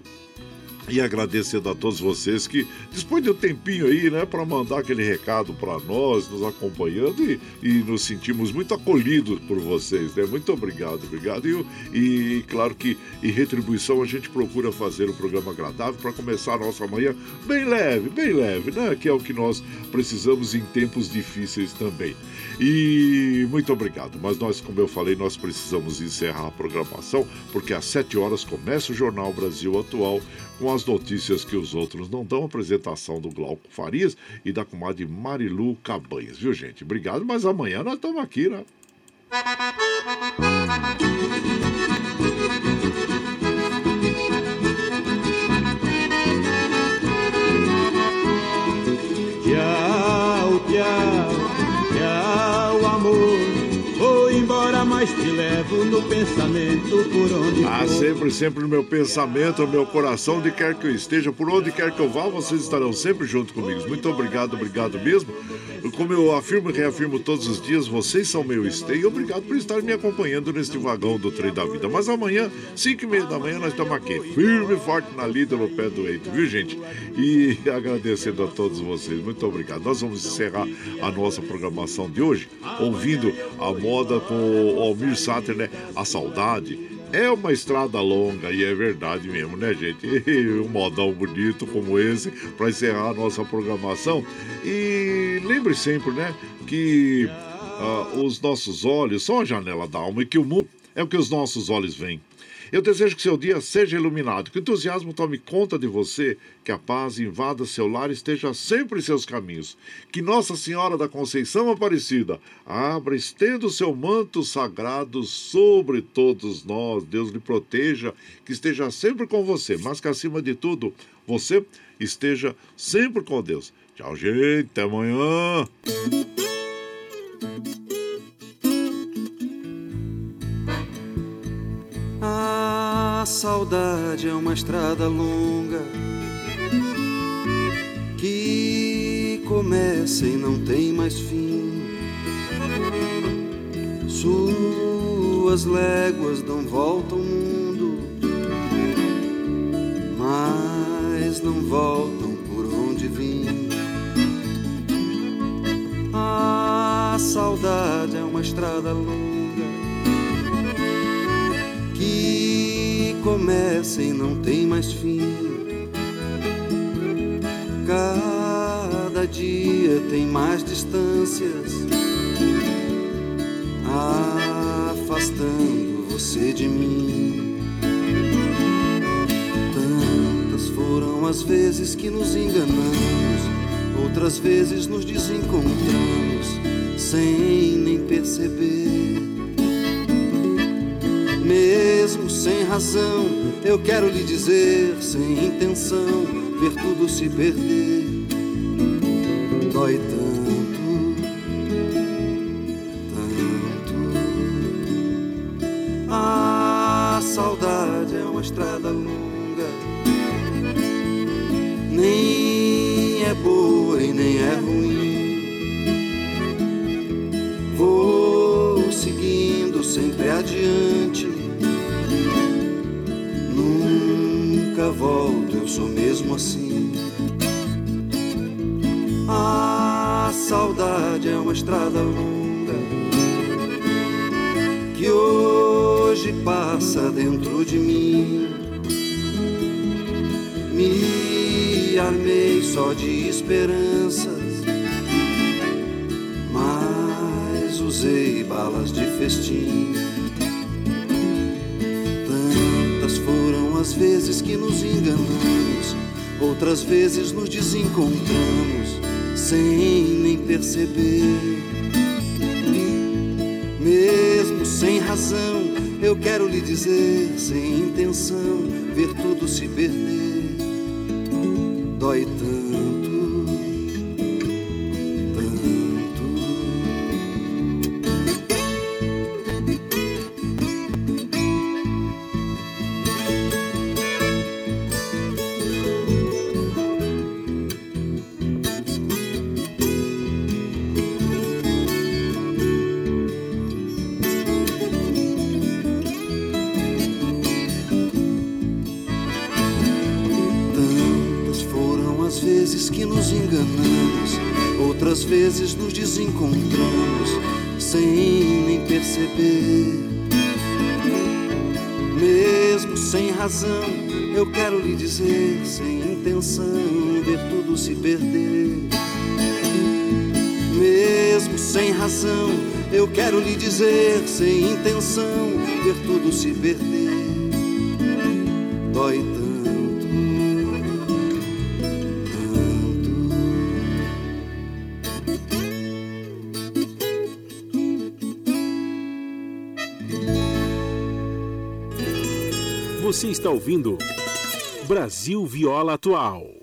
e agradecendo a todos vocês que dispõem de um tempinho aí, né, para mandar aquele recado para nós, nos acompanhando e, e, nos sentimos muito acolhidos por vocês, né? Muito obrigado, obrigado. E, e claro que em retribuição a gente procura fazer um programa agradável para começar a nossa manhã bem leve, bem leve, né? Que é o que nós precisamos em tempos difíceis também. E muito obrigado. Mas nós, como eu falei, nós precisamos encerrar a programação porque às 7 horas começa o Jornal Brasil Atual com as notícias que os outros não dão, apresentação do Glauco Farias e da comadre Marilu Cabanhas, viu gente? Obrigado, mas amanhã nós estamos aqui, né? Te levo no pensamento por onde Ah, for. sempre, sempre no meu pensamento, no meu coração, onde quer que eu esteja, por onde quer que eu vá, vocês estarão sempre junto comigo. Muito obrigado, obrigado mesmo. Como eu afirmo e reafirmo todos os dias, vocês são meu esteio. Obrigado por estar me acompanhando neste vagão do trem da vida. Mas amanhã, 5 e meia da manhã, nós estamos aqui, firme e forte na lida, no pé do eito, viu, gente? E agradecendo a todos vocês. Muito obrigado. Nós vamos encerrar a nossa programação de hoje ouvindo a moda com o Almir Sater, né? A saudade. É uma estrada longa e é verdade mesmo, né, gente? um modão bonito como esse para encerrar a nossa programação. E lembre sempre, né, que ah, os nossos olhos são a janela da alma e que o mundo é o que os nossos olhos veem. Eu desejo que seu dia seja iluminado, que o entusiasmo tome conta de você, que a paz invada seu lar e esteja sempre em seus caminhos. Que Nossa Senhora da Conceição Aparecida abra, estenda o seu manto sagrado sobre todos nós. Deus lhe proteja, que esteja sempre com você, mas que acima de tudo, você esteja sempre com Deus. Tchau, gente. Até amanhã. A saudade é uma estrada longa que começa e não tem mais fim. Suas léguas dão volta ao mundo, mas não voltam por onde vim. A saudade é uma estrada longa que começa e não tem mais fim. Cada dia tem mais distâncias, afastando você de mim. Tantas foram as vezes que nos enganamos, outras vezes nos desencontramos sem nem perceber. Mesmo sem razão, eu quero lhe dizer, sem intenção, ver tudo se perder. Dói tanto, tanto. A saudade é uma estrada longa, eu sou mesmo assim. A saudade é uma estrada longa que hoje passa dentro de mim. Me armei só de esperanças, mas usei balas de festim. Tantas foram as vezes que nos outras vezes nos desencontramos sem nem perceber. Mesmo sem razão, eu quero lhe dizer, sem intenção, ver tudo se perder. Dizer, sem intenção, ver tudo se perder. Mesmo sem razão, eu quero lhe dizer, sem intenção, ver tudo se perder. Dói tanto. Você está ouvindo Brasil Viola Atual.